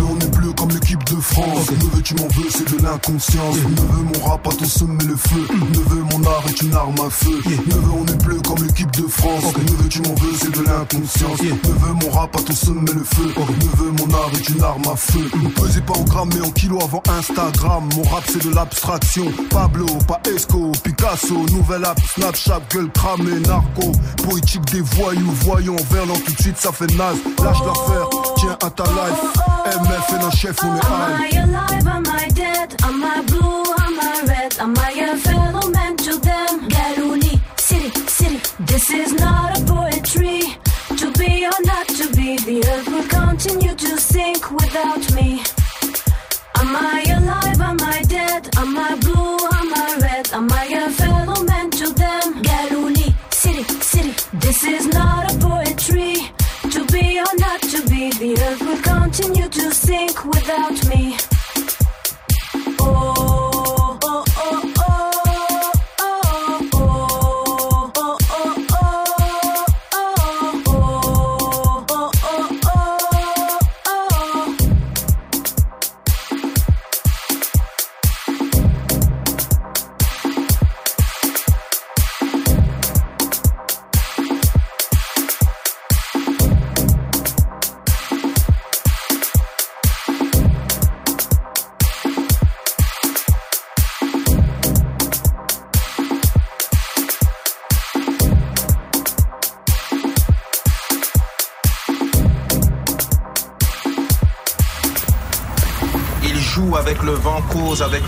De France. Neveu, tu m'en veux, c'est de l'inconscience. Neveu, mon rap à ton sommet le feu. Neveu, mon art est une arme à feu. Neveu, on est bleu comme l'équipe de France. Neveu, tu m'en veux, c'est de l'inconscience. Neveu, mon rap à ton sommet le feu. Neveu, mon art est une arme à feu. Ne pesez pas en grammes mais en kilos avant Instagram. Mon rap c'est de l'abstraction. Pablo, pas Esco, Picasso, nouvelle app, Snapchat, gueule cramée, narco. Poétique des voyous, voyons, verlan tout de suite ça fait naze. Lâche l'affaire, tiens à ta life. MF et un chef, on est high. Am I alive? Am I dead? Am I blue? Am I red? Am I a fellow man to them? Galuni, city, city. This is not a poetry. To be or not to be, the earth will continue to sink without me. Am I alive? Am I dead? Am I blue?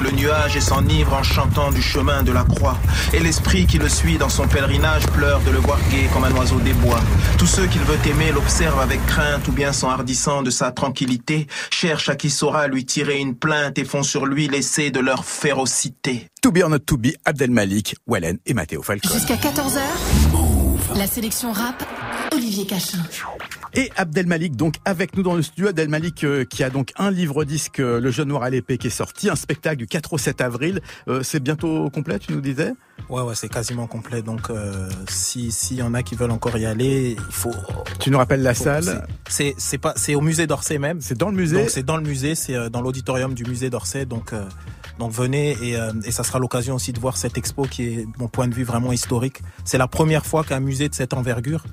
Le nuage et s'enivre en chantant du chemin de la croix. Et l'esprit qui le suit dans son pèlerinage pleure de le voir gai comme un oiseau des bois. Tous ceux qu'il veut aimer l'observent avec crainte ou bien s'enhardissant de sa tranquillité, cherchent à qui saura lui tirer une plainte et font sur lui l'essai de leur férocité. To be or not to be, Abdel Malik, Wallen et Matteo Falcon. Jusqu'à 14h, la sélection rap, Olivier Cachin. Et Abdel Malik, donc avec nous dans le studio, Abdel Malik euh, qui a donc un livre disque, euh, Le Jeune Noir à l'épée, qui est sorti, un spectacle du 4 au 7 avril. Euh, c'est bientôt complet, tu nous disais? Ouais, ouais, c'est quasiment complet. Donc, euh, si s'il y en a qui veulent encore y aller, il faut. Tu nous rappelles la salle? C'est c'est pas c'est au musée d'Orsay même. C'est dans le musée Donc c'est dans le musée, c'est euh, dans l'auditorium du musée d'Orsay. Donc euh, donc venez et, euh, et ça sera l'occasion aussi de voir cette expo qui est, de mon point de vue, vraiment historique. C'est la première fois qu'un musée de cette envergure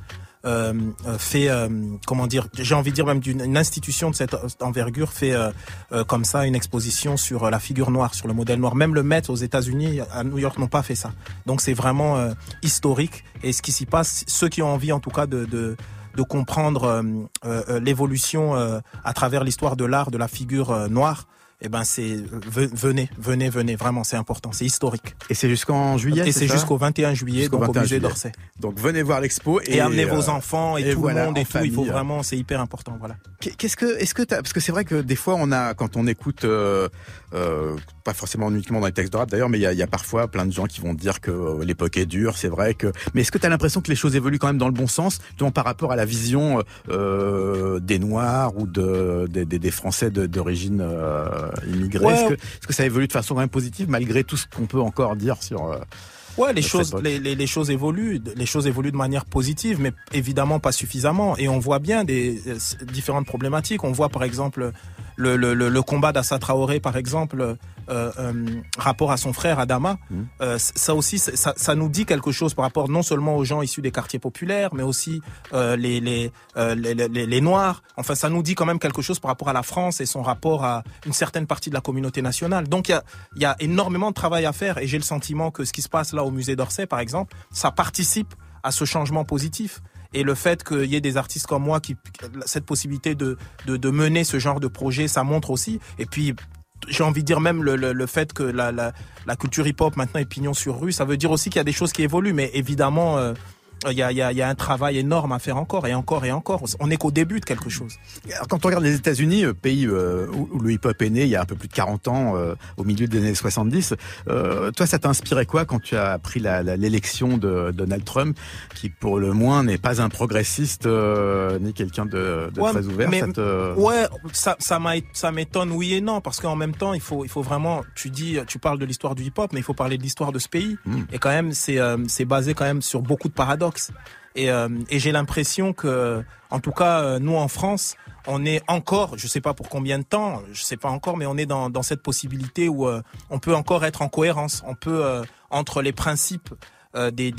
fait, euh, comment dire, j'ai envie de dire même d'une une institution de cette envergure fait euh, euh, comme ça une exposition sur euh, la figure noire, sur le modèle noir. Même le Met aux États-Unis, à New York, n'ont pas fait ça. Donc c'est vraiment euh, historique. Et ce qui s'y passe, ceux qui ont envie en tout cas de, de de comprendre euh, euh, euh, l'évolution euh, à travers l'histoire de l'art de la figure euh, noire, eh ben c'est ve- venez, venez, venez, vraiment c'est important, c'est historique. Et c'est jusqu'en juillet et c'est jusqu'au 21 juillet Jusqu'au donc 21 au musée d'Orsay. Donc venez voir l'expo Et, amenez vos euh, enfants et, et tout voilà, le monde et tout, il faut vraiment, c'est hyper important, voilà. Qu'est- Qu'est-ce que, est-ce que parce que c'est vrai que des fois on a, quand on écoute, euh, euh, pas forcément uniquement dans les textes de rap d'ailleurs, mais il y a, il y a parfois plein de gens qui vont dire que l'époque est dure, c'est vrai que, mais est-ce que t'as l'impression que les choses évoluent quand même dans le bon sens, par rapport à la vision des Noirs ou de, des, des- des Français d'origine euh, Ouais. Est-ce que, est-ce que ça évolue de façon quand même positive malgré tout ce qu'on peut encore dire sur euh, Ouais, les choses, les, les, les choses évoluent, les choses évoluent de manière positive, mais évidemment pas suffisamment. Et on voit bien des euh, différentes problématiques. On voit par exemple le, le, le, le combat d'Assa Traoré, par exemple, euh, euh, rapport à son frère Adama. Mhm. Euh, ça aussi, ça, ça nous dit quelque chose par rapport non seulement aux gens issus des quartiers populaires, mais aussi les, les, les, les, les Noirs. Enfin, ça nous dit quand même quelque chose par rapport à la France et son rapport à une certaine partie de la communauté nationale. Donc il y a, il y a énormément de travail à faire et j'ai le sentiment que ce qui se passe là au musée d'Orsay, par exemple, ça participe à ce changement positif. Et le fait qu'il y ait des artistes comme moi qui cette possibilité de, de, de mener ce genre de projet, ça montre aussi. Et puis j'ai envie de dire même le, le, le fait que la, la, la culture hip-hop maintenant est pignon sur rue, ça veut dire aussi qu'il y a des choses qui évoluent. Mais évidemment, euh, il y, a, il y, a, il y a un travail énorme à faire encore et encore et encore. On n'est qu'au début de quelque chose. Quand on regarde les États-Unis, euh, pays euh, où, le hip-hop est né il y a un peu plus de 40 ans, euh, au milieu des années 70, euh, toi, ça t'a inspiré quoi quand tu as appris l'élection de Donald Trump, qui pour le moins n'est pas un progressiste ni quelqu'un de, de Ouais, très ouvert mais- ça te- Ouais, ça, m'étonne oui et non parce qu'en même temps, il faut, il faut vraiment. Tu dis, tu parles de l'histoire du hip-hop, mais il faut parler de l'histoire de ce pays. Mm. Et quand même, c'est, euh, c'est basé quand même sur beaucoup de paradoxes. Et, euh, et j'ai l'impression que, en tout cas, euh, nous en France, on est encore, je sais pas pour combien de temps, je sais pas encore, mais on est dans, cette possibilité où euh, on peut encore être en cohérence. On peut entre les principes des,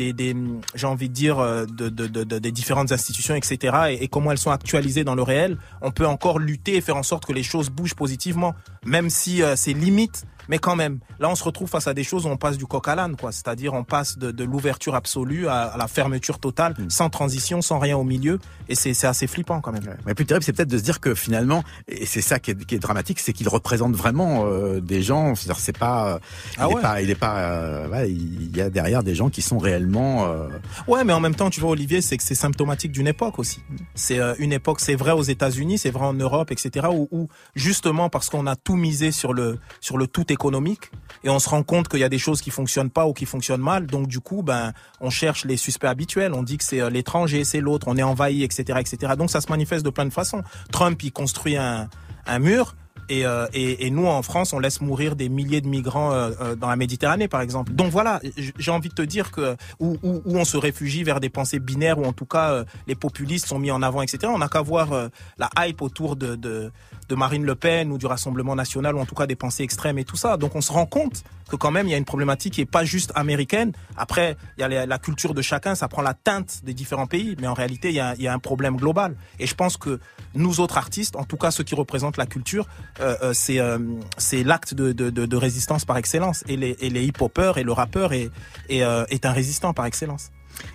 j'ai envie de dire de, de, de, de- des différentes institutions etc et, comment elles sont actualisées dans le réel on peut encore lutter et faire en sorte que les choses bougent positivement même si euh, c'est limite mais quand même là on se retrouve face à des choses où on passe du coq à l'âne quoi c'est-à-dire on passe de, de l'ouverture absolue à, à la fermeture totale sans transition sans rien au milieu et c'est c'est assez flippant quand même Ouais. Mais plus terrible, c'est peut-être de se dire que finalement, et c'est ça qui est, qui est dramatique, c'est qu'il représente vraiment euh, des gens. C'est-à-dire, c'est pas, euh, il Ah est ouais. pas, il est pas, euh, ouais, il y a derrière des gens qui sont réellement. euh, Ouais, mais en même temps, tu vois, Olivier, c'est que c'est symptomatique d'une époque aussi. C'est euh, une époque, c'est vrai aux États-Unis, c'est vrai en Europe, etc. Où, où justement parce qu'on a tout misé sur le sur le tout économique et on se rend compte qu'il y a des choses qui fonctionnent pas ou qui fonctionnent mal. Donc du coup, ben, on cherche les suspects habituels. On dit que c'est euh, l'étranger, c'est l'autre, on est envahi, etc., etc. Donc ça se manifeste de plein de façons. Trump, il construit un un mur. Et, euh, et, et nous, en France, on laisse mourir des milliers de migrants euh, euh, dans la Méditerranée, par exemple. Donc voilà, j'ai envie de te dire que où, où, où on se réfugie vers des pensées binaires, ou en tout cas euh, les populistes sont mis en avant, etc. On n'a qu'à voir euh, la hype autour de, de, de Marine Le Pen ou du Rassemblement National, ou en tout cas des pensées extrêmes et tout ça. Donc on se rend compte que quand même il y a une problématique qui est pas juste américaine. Après, il y a la, la culture de chacun, ça prend la teinte des différents pays, mais en réalité il y a, il y a un problème global. Et je pense que nous autres artistes, en tout cas ceux qui représentent la culture, euh, euh, c'est euh, c'est l'acte de, de, de, de résistance par excellence. Et les, et les hip-hoppers et le rappeur est, est, euh, est un résistant par excellence.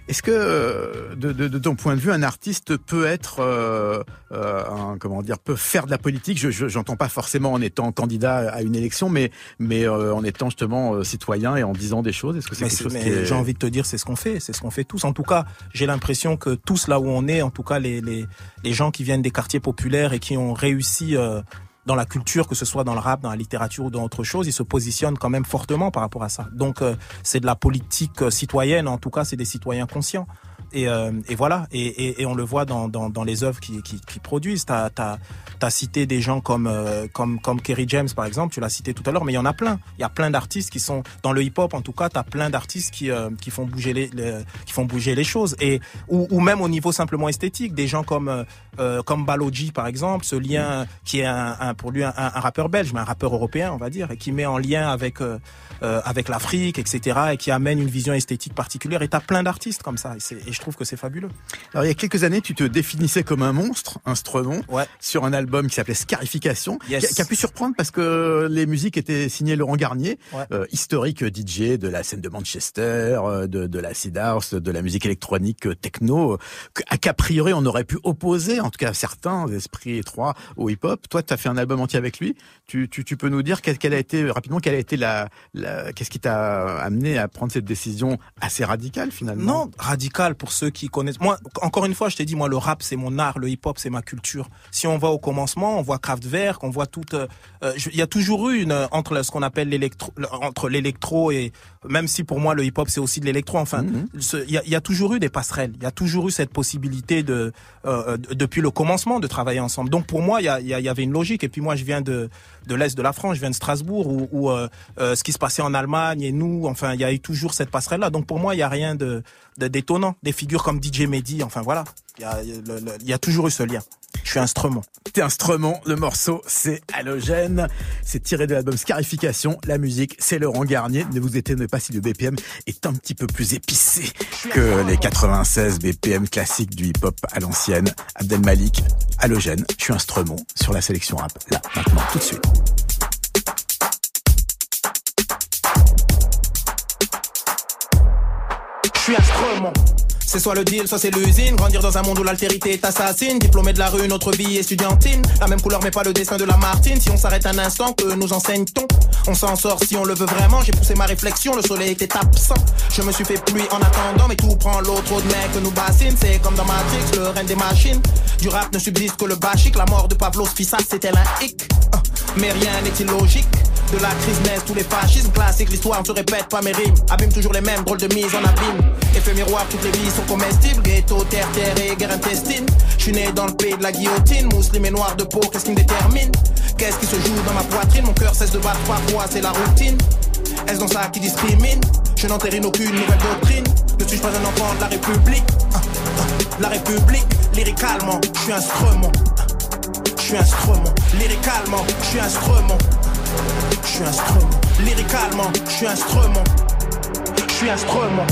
Est-ce que, euh, de, de, de ton point de vue, un artiste peut être, euh, euh, un, comment dire, peut faire de la politique? Je je- j'entends pas forcément en étant candidat à une élection, mais mais euh, en étant justement euh, citoyen et en disant des choses. Est-ce que c'est quelque chose est... j'ai envie de te dire, c'est ce qu'on fait, c'est ce qu'on fait tous. En tout cas, j'ai l'impression que tous là où on est, en tout cas les, les, les gens qui viennent des quartiers populaires et qui ont réussi euh, dans la culture, que ce soit dans le rap, dans la littérature ou dans autre chose, ils se positionnent quand même fortement par rapport à ça. Donc euh, c'est de la politique euh, citoyenne, en tout cas c'est des citoyens conscients. Et, euh, et voilà, et, on le voit dans, les œuvres qui, produisent. T'as as, cité des gens comme euh, comme comme Kerry James par exemple, tu l'as cité tout à l'heure, mais il y en a plein. Il y a plein d'artistes qui sont dans le hip-hop en tout cas. T'as plein d'artistes qui euh, qui font bouger les, qui font bouger les choses et ou, même au niveau simplement esthétique, des gens comme comme Baloji par exemple, ce lien qui est pour lui un, rappeur belge, mais un rappeur européen on va dire, et qui met en lien avec avec l'Afrique, etc. et qui amène une vision esthétique particulière. Et t'as plein d'artistes comme ça, trouve que c'est fabuleux. Alors il y a quelques années, tu te définissais comme un monstre, un stremon, Ouais. sur un album qui s'appelait Scarification, Yes. qui, a, pu surprendre parce que les musiques étaient signées Laurent Garnier, Ouais. euh, historique DJ de la scène de Manchester, euh, de, de la Seed House, de la musique électronique euh, techno, à qu'a priori on aurait pu opposer, en tout cas certains esprits étroits au hip-hop. Toi, tu as fait un album entier avec lui. Tu, tu, tu peux nous dire quelle, quelle a été rapidement quelle a été la, la qu'est-ce qui t'a amené à prendre cette décision assez radicale finalement? Non, radical pour ceux qui connaissent. Moi, encore une fois, je t'ai dit, moi, le rap, c'est mon art, le hip-hop, c'est ma culture. Si on va au commencement, on voit Kraftwerk, on voit tout. euh, euh, Il y a toujours eu une euh, entre ce qu'on appelle l'électro, le- entre l'électro et même si pour moi le hip-hop c'est aussi de l'électro. Enfin, Mhm. il y, a, il y a toujours eu des passerelles. Il y a toujours eu cette possibilité de euh, de- depuis le commencement de travailler ensemble. Donc pour moi, il y, a- y a- y avait une logique. Et puis moi, je viens de de l'est de la France, je viens de Strasbourg, où, où, euh, ce qui se passait en Allemagne et nous, enfin, il y a eu toujours cette passerelle là. Donc pour moi, il y a rien de- d'étonnant. Des figures comme DJ Mehdi, enfin voilà, il y a, toujours eu ce lien. Je suis instrument. T'es instrument, le morceau c'est Halogène, c'est tiré de l'album Scarification, la musique c'est Laurent Garnier, ne vous étonnez pas si le BPM est un petit peu plus épicé que les 96 BPM classiques du hip-hop à l'ancienne. Abdel Malik, Halogène, je suis instrument sur la sélection rap, là, maintenant, tout de suite. Suis instrument. C'est soit le deal, soit c'est l'usine. Grandir dans un monde où l'altérité est assassine. Diplômé de la rue, notre vie estudiantine. La même couleur, mais pas le dessin de la Martine. Si on s'arrête un instant, que nous enseigne-t-on? On s'en sort si on le veut vraiment. J'ai poussé ma réflexion, le soleil était absent. Je me suis fait pluie en attendant, mais tout prend l'autre trop de mecs que nous bassine. C'est comme dans Matrix, le règne des machines. Du rap ne subsiste que le bachique. La mort de Pavlos Fissas, c'était un hic. Ah, Mais rien n'est illogique. De la crise naissent tous les fascismes classiques, l'histoire ne se répète pas mes rimes. Abîme toujours les mêmes, drôles de mise en abîme. Effet miroir, toutes les vies sont comestibles. Ghetto, terre, terre et guerre intestine. Je suis né dans le pays de la guillotine. Musulman et noir de peau, qu'est-ce qui me détermine? Qu'est-ce qui se joue dans ma poitrine? Mon cœur cesse de battre parfois, c'est la routine. Est-ce dans ça qui discrimine? Je n'entérine aucune nouvelle doctrine. Ne suis-je pas un enfant de la République? La République, lyricalement, je suis instrument. Je suis instrument, lyricalement, je suis instrument. Je suis instrument, lyricalement, je suis instrument. Je suis instrument.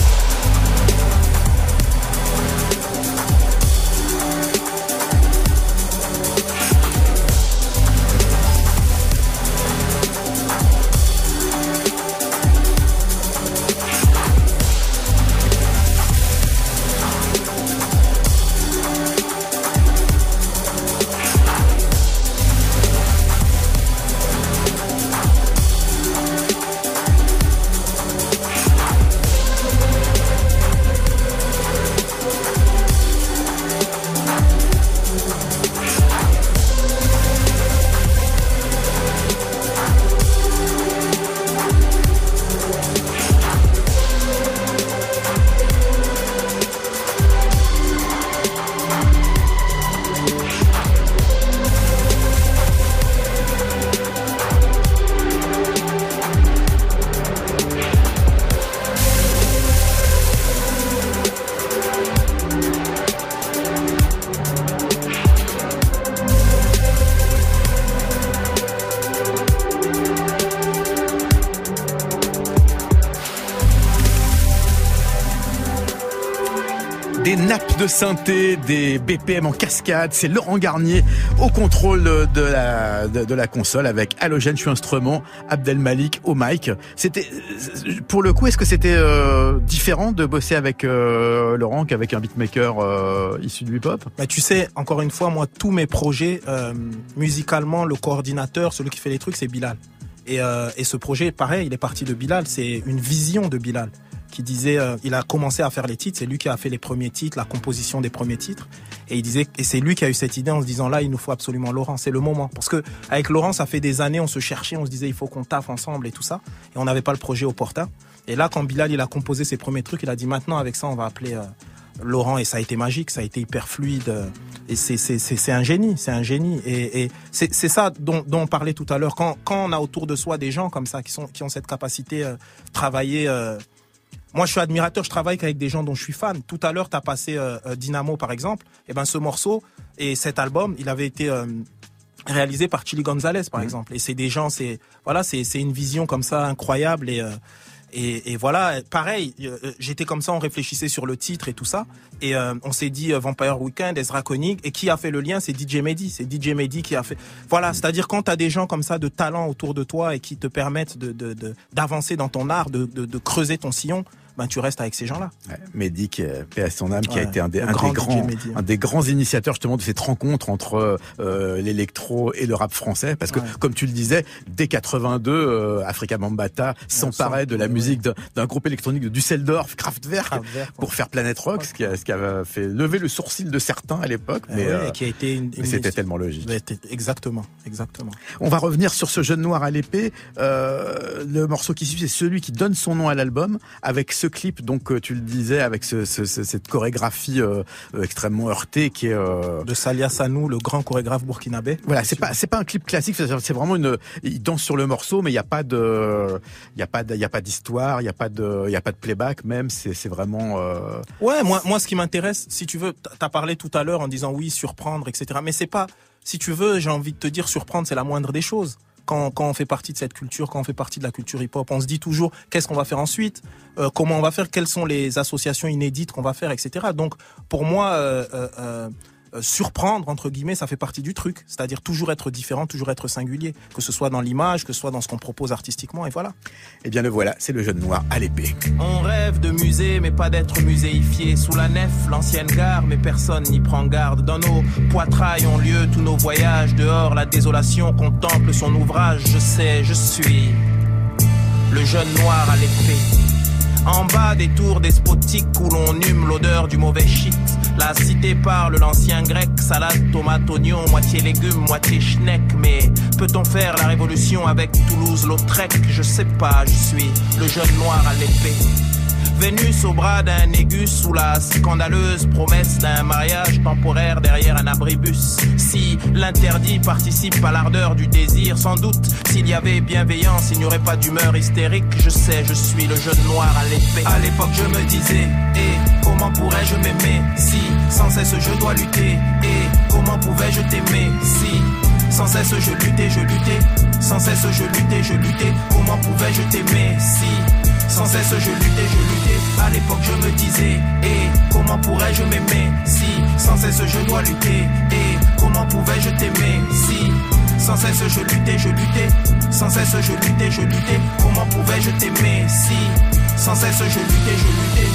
De synthé, des BPM en cascade, c'est Laurent Garnier au contrôle de la, console avec Halogène, je suis instrument, Abdel Malik au mic. C'était, pour le coup, est-ce que c'était euh, différent de bosser avec euh, Laurent qu'avec un beatmaker euh, issu du hip-hop? Bah, tu sais, encore une fois, moi, tous mes projets, musicalement, le coordinateur, celui qui fait les trucs, c'est Bilal. Et, et ce projet, pareil, il est parti de Bilal. C'est une vision de Bilal qui disait, euh, il a commencé à faire les titres. C'est lui qui a fait les premiers titres, la composition des premiers titres. Et il disait, et c'est lui qui a eu cette idée en se disant là, il nous faut absolument Laurent. C'est le moment. Parce que avec Laurent, ça fait des années, on se cherchait, on se disait, il faut qu'on taffe ensemble et tout ça. Et on n'avait pas le projet opportun. Et là, quand Bilal, il a composé ses premiers trucs, il a dit maintenant, avec ça, on va appeler euh, Laurent. Et ça a été magique, ça a été hyper fluide. euh, Et c'est, un génie, c'est un génie. Et, et c'est, ça dont, dont on parlait tout à l'heure. Quand, quand on a autour de soi des gens comme ça, qui, sont, qui ont cette capacité euh, travailler. Moi, je suis admirateur, je travaille qu'avec des gens dont je suis fan. Tout à l'heure, tu as passé euh, euh, Dynamo, par exemple. Et ben, ce morceau et cet album, il avait été euh, réalisé par Chili Gonzalez, par exemple. Et c'est des gens, c'est voilà, c'est une vision comme ça incroyable et euh, et, et voilà, pareil, j'étais comme ça, on réfléchissait sur le titre et tout ça, et euh, on s'est dit euh, Vampire Weekend, Ezra Koenig, et qui a fait le lien, c'est DJ Mehdi, c'est DJ Mehdi qui a fait. Voilà, c'est-à-dire quand t'as des gens comme ça de talent autour de toi et qui te permettent de de- de- d'avancer dans ton art, de, de, de creuser ton sillon, ben tu restes avec ces gens-là. Ouais, Mehdi, qui est paix à son âme, qui a été un des, le un grand des DJ grands, Mehdi, hein. un des grands initiateurs justement de cette rencontre entre euh, l'électro et le rap français, parce que Ouais. comme tu le disais, dès 82, euh, Africa Bambata s'emparait de la musique d'un- groupe électronique de Düsseldorf, Kraftwerk, pour faire Planet Rock, ce qui, a, ce qui avait fait lever le sourcil de certains à l'époque, mais, Ouais, euh, et qui a été une, mais une c'était tellement logique. Exactement, exactement. On va revenir sur ce jeune noir à l'épée. Euh, le morceau qui suit, c'est celui qui donne son nom à l'album, avec ce clip, donc euh, tu le disais, avec ce, ce- ce- cette chorégraphie euh, euh, extrêmement heurtée qui est. euh, De Salia Sanou, le grand chorégraphe burkinabé. voilà, c'est pas c'est pas un clip classique, c'est vraiment une. Il danse sur le morceau, mais il y a pas de, il y a pas de, il y a pas d'histoire, il y a pas de, il y a pas de playback même. C'est c'est vraiment. euh, Ouais, moi, moi, ce qui m'intéresse, si tu veux, t'as parlé tout à l'heure en disant oui, surprendre, etc. Mais c'est pas, si tu veux, j'ai envie de te dire, surprendre, c'est la moindre des choses. Quand, on fait partie de cette culture, quand on fait partie de la culture hip-hop, on se dit toujours qu'est-ce qu'on va faire ensuite, euh, comment on va faire, quelles sont les associations inédites qu'on va faire, etc. Donc, pour moi, euh, euh, surprendre entre guillemets, ça fait partie du truc. C'est-à-dire toujours être différent, toujours être singulier, que ce soit dans l'image, que ce soit dans ce qu'on propose artistiquement, et voilà. Eh bien le voilà, c'est le jeune noir à l'épée. On rêve de musée, mais pas d'être muséifié. Sous la nef, l'ancienne gare, mais personne n'y prend garde. Dans nos poitrails ont lieu tous nos voyages. Dehors, la désolation contemple son ouvrage. Je sais, je suis le jeune noir à l'épée. En bas des tours despotiques où l'on hume l'odeur du mauvais shit. La cité parle l'ancien grec, salade, tomate, oignon, moitié légumes, moitié schneck. Mais peut-on faire la révolution avec Toulouse-Lautrec? Je sais pas, je suis le jeune noir à l'épée. Vénus au bras d'un Négus sous la scandaleuse promesse d'un mariage temporaire derrière un abribus. Si l'interdit participe à l'ardeur du désir, sans doute, s'il y avait bienveillance, il n'y aurait pas d'humeur hystérique. Je sais, je suis le jeune noir à l'épée. À l'époque, je me disais, et comment pourrais-je m'aimer si sans cesse je dois lutter? Et comment pouvais-je t'aimer si sans cesse je luttais, je luttais, sans cesse je luttais, je luttais. Comment pouvais-je t'aimer si sans cesse je luttais, je luttais. À l'époque je me disais, et comment pourrais-je m'aimer si sans cesse je dois lutter? Et comment pouvais-je t'aimer si sans cesse je luttais, je luttais, sans cesse je luttais, je luttais. Comment pouvais-je t'aimer si sans cesse je luttais, je luttais?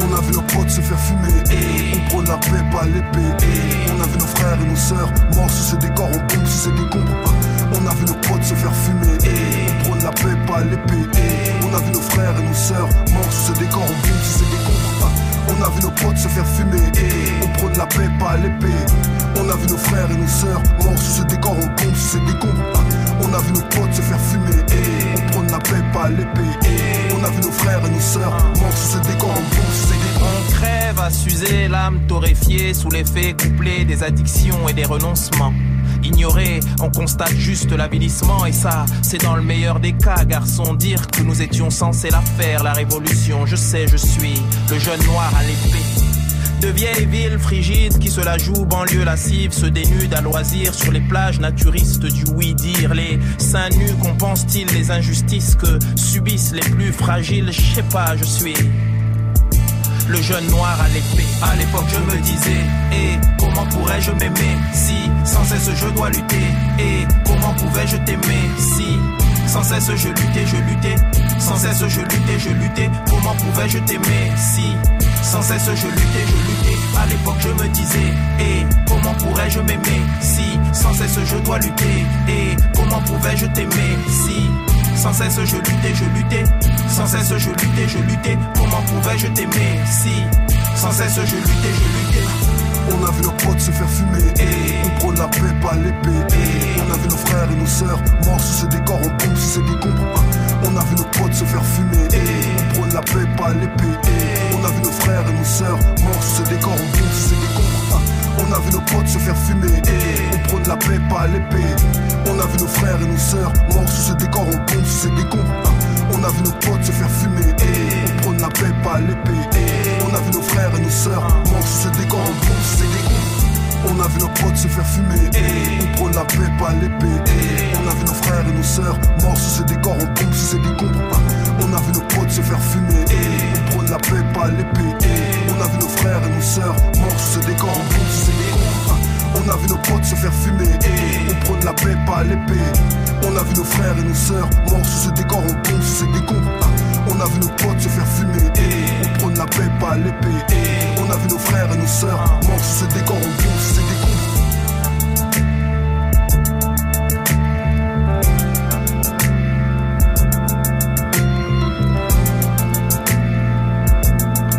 On a vu nos potes se faire fumer. Et On prône la paix, pas l'épée. On a vu nos frères et nos sœurs morts sous ces décors, on bombe sous ces décombres On a vu nos potes se faire fumer. On prône la paix, pas l'épée faire fumer On prône la paix, pas l'épée On a vu nos frères et nos sœurs morts sous ces décors, on bombe sous ces décombres On a vu nos potes se faire fumer On prône la paix, pas l'épée On a vu nos frères et nos sœurs morts sous ces décors, on bombe sous ces décombres On crève à s'user l'âme torréfiée sous l'effet couplé des addictions et des renoncements. Ignoré, on constate juste l'avilissement et ça, c'est dans le meilleur des cas, garçon. Dire que nous étions censés la faire, la révolution. Je sais, je suis le jeune noir à l'épée. De vieilles villes frigides qui se la jouent, banlieue lascive, se dénudent à loisir sur les plages naturistes du oui-dire. Les seins nus compensent-ils les injustices que subissent les plus fragiles? Je sais pas, je suis le jeune noir à l'épée. À l'époque, je me disais, et comment pourrais-je m'aimer? Si sans cesse je dois lutter Et comment pouvais-je t'aimer? Si sans cesse je luttais, je luttais, sans cesse je luttais, je luttais. Comment pouvais-je t'aimer si? Sans cesse je luttais, je luttais. À l'époque, je me disais, et comment pourrais-je m'aimer si? Sans cesse je dois lutter Et comment pouvais-je t'aimer si? Sans cesse je luttais, je luttais, sans cesse je luttais, je luttais. Comment pouvais-je t'aimer si? Sans cesse je luttais, je luttais. On a vu nos potes se faire fumer. On prône la paix, pas l'épée. On a vu nos frères et nos sœurs morts sous ces décors, on bombe sous ces décombres On a vu nos potes se faire fumer. On prône la paix, pas l'épée. On a vu nos frères et nos sœurs morts sous ces décors, on bombe sous ces décombres On a vu nos potes se faire fumer. On prône la paix, pas l'épée. On a vu nos frères et nos sœurs morts sous ces décors, on bombe sous ces décombres On a vu nos potes se faire fumer. On prône la paix, pas l'épée On a vu nos frères et nos sœurs morts sous ces décors, on bombe sous ces décombres on a vu nos potes se faire fumer. On prône la paix, pas l'épée. On a vu nos frères et nos sœurs morts sous ces décors, on bombe sous ces On a vu nos potes se faire fumer. On prône la paix, pas l'épée. On a vu nos frères et nos sœurs morts sous ces décors, on bombe sous ces décombres On a vu nos potes se faire fumer. On prône la paix, pas l'épée. On a vu nos frères et nos sœurs morts sous ce décor, on bombe sous ces décombres On a vu nos potes se faire fumer la paix, pas l'épée On a vu nos frères et nos sœurs morts sous ce décor, on bombe sous ces décombres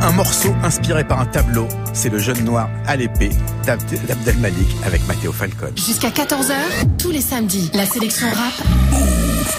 Un morceau inspiré par un tableau, c'est Le Jeune Noir à l'épée d'Abd- d'Abdel Malik avec Matteo Falcone. Jusqu'à 14h, tous les samedis, la sélection rap,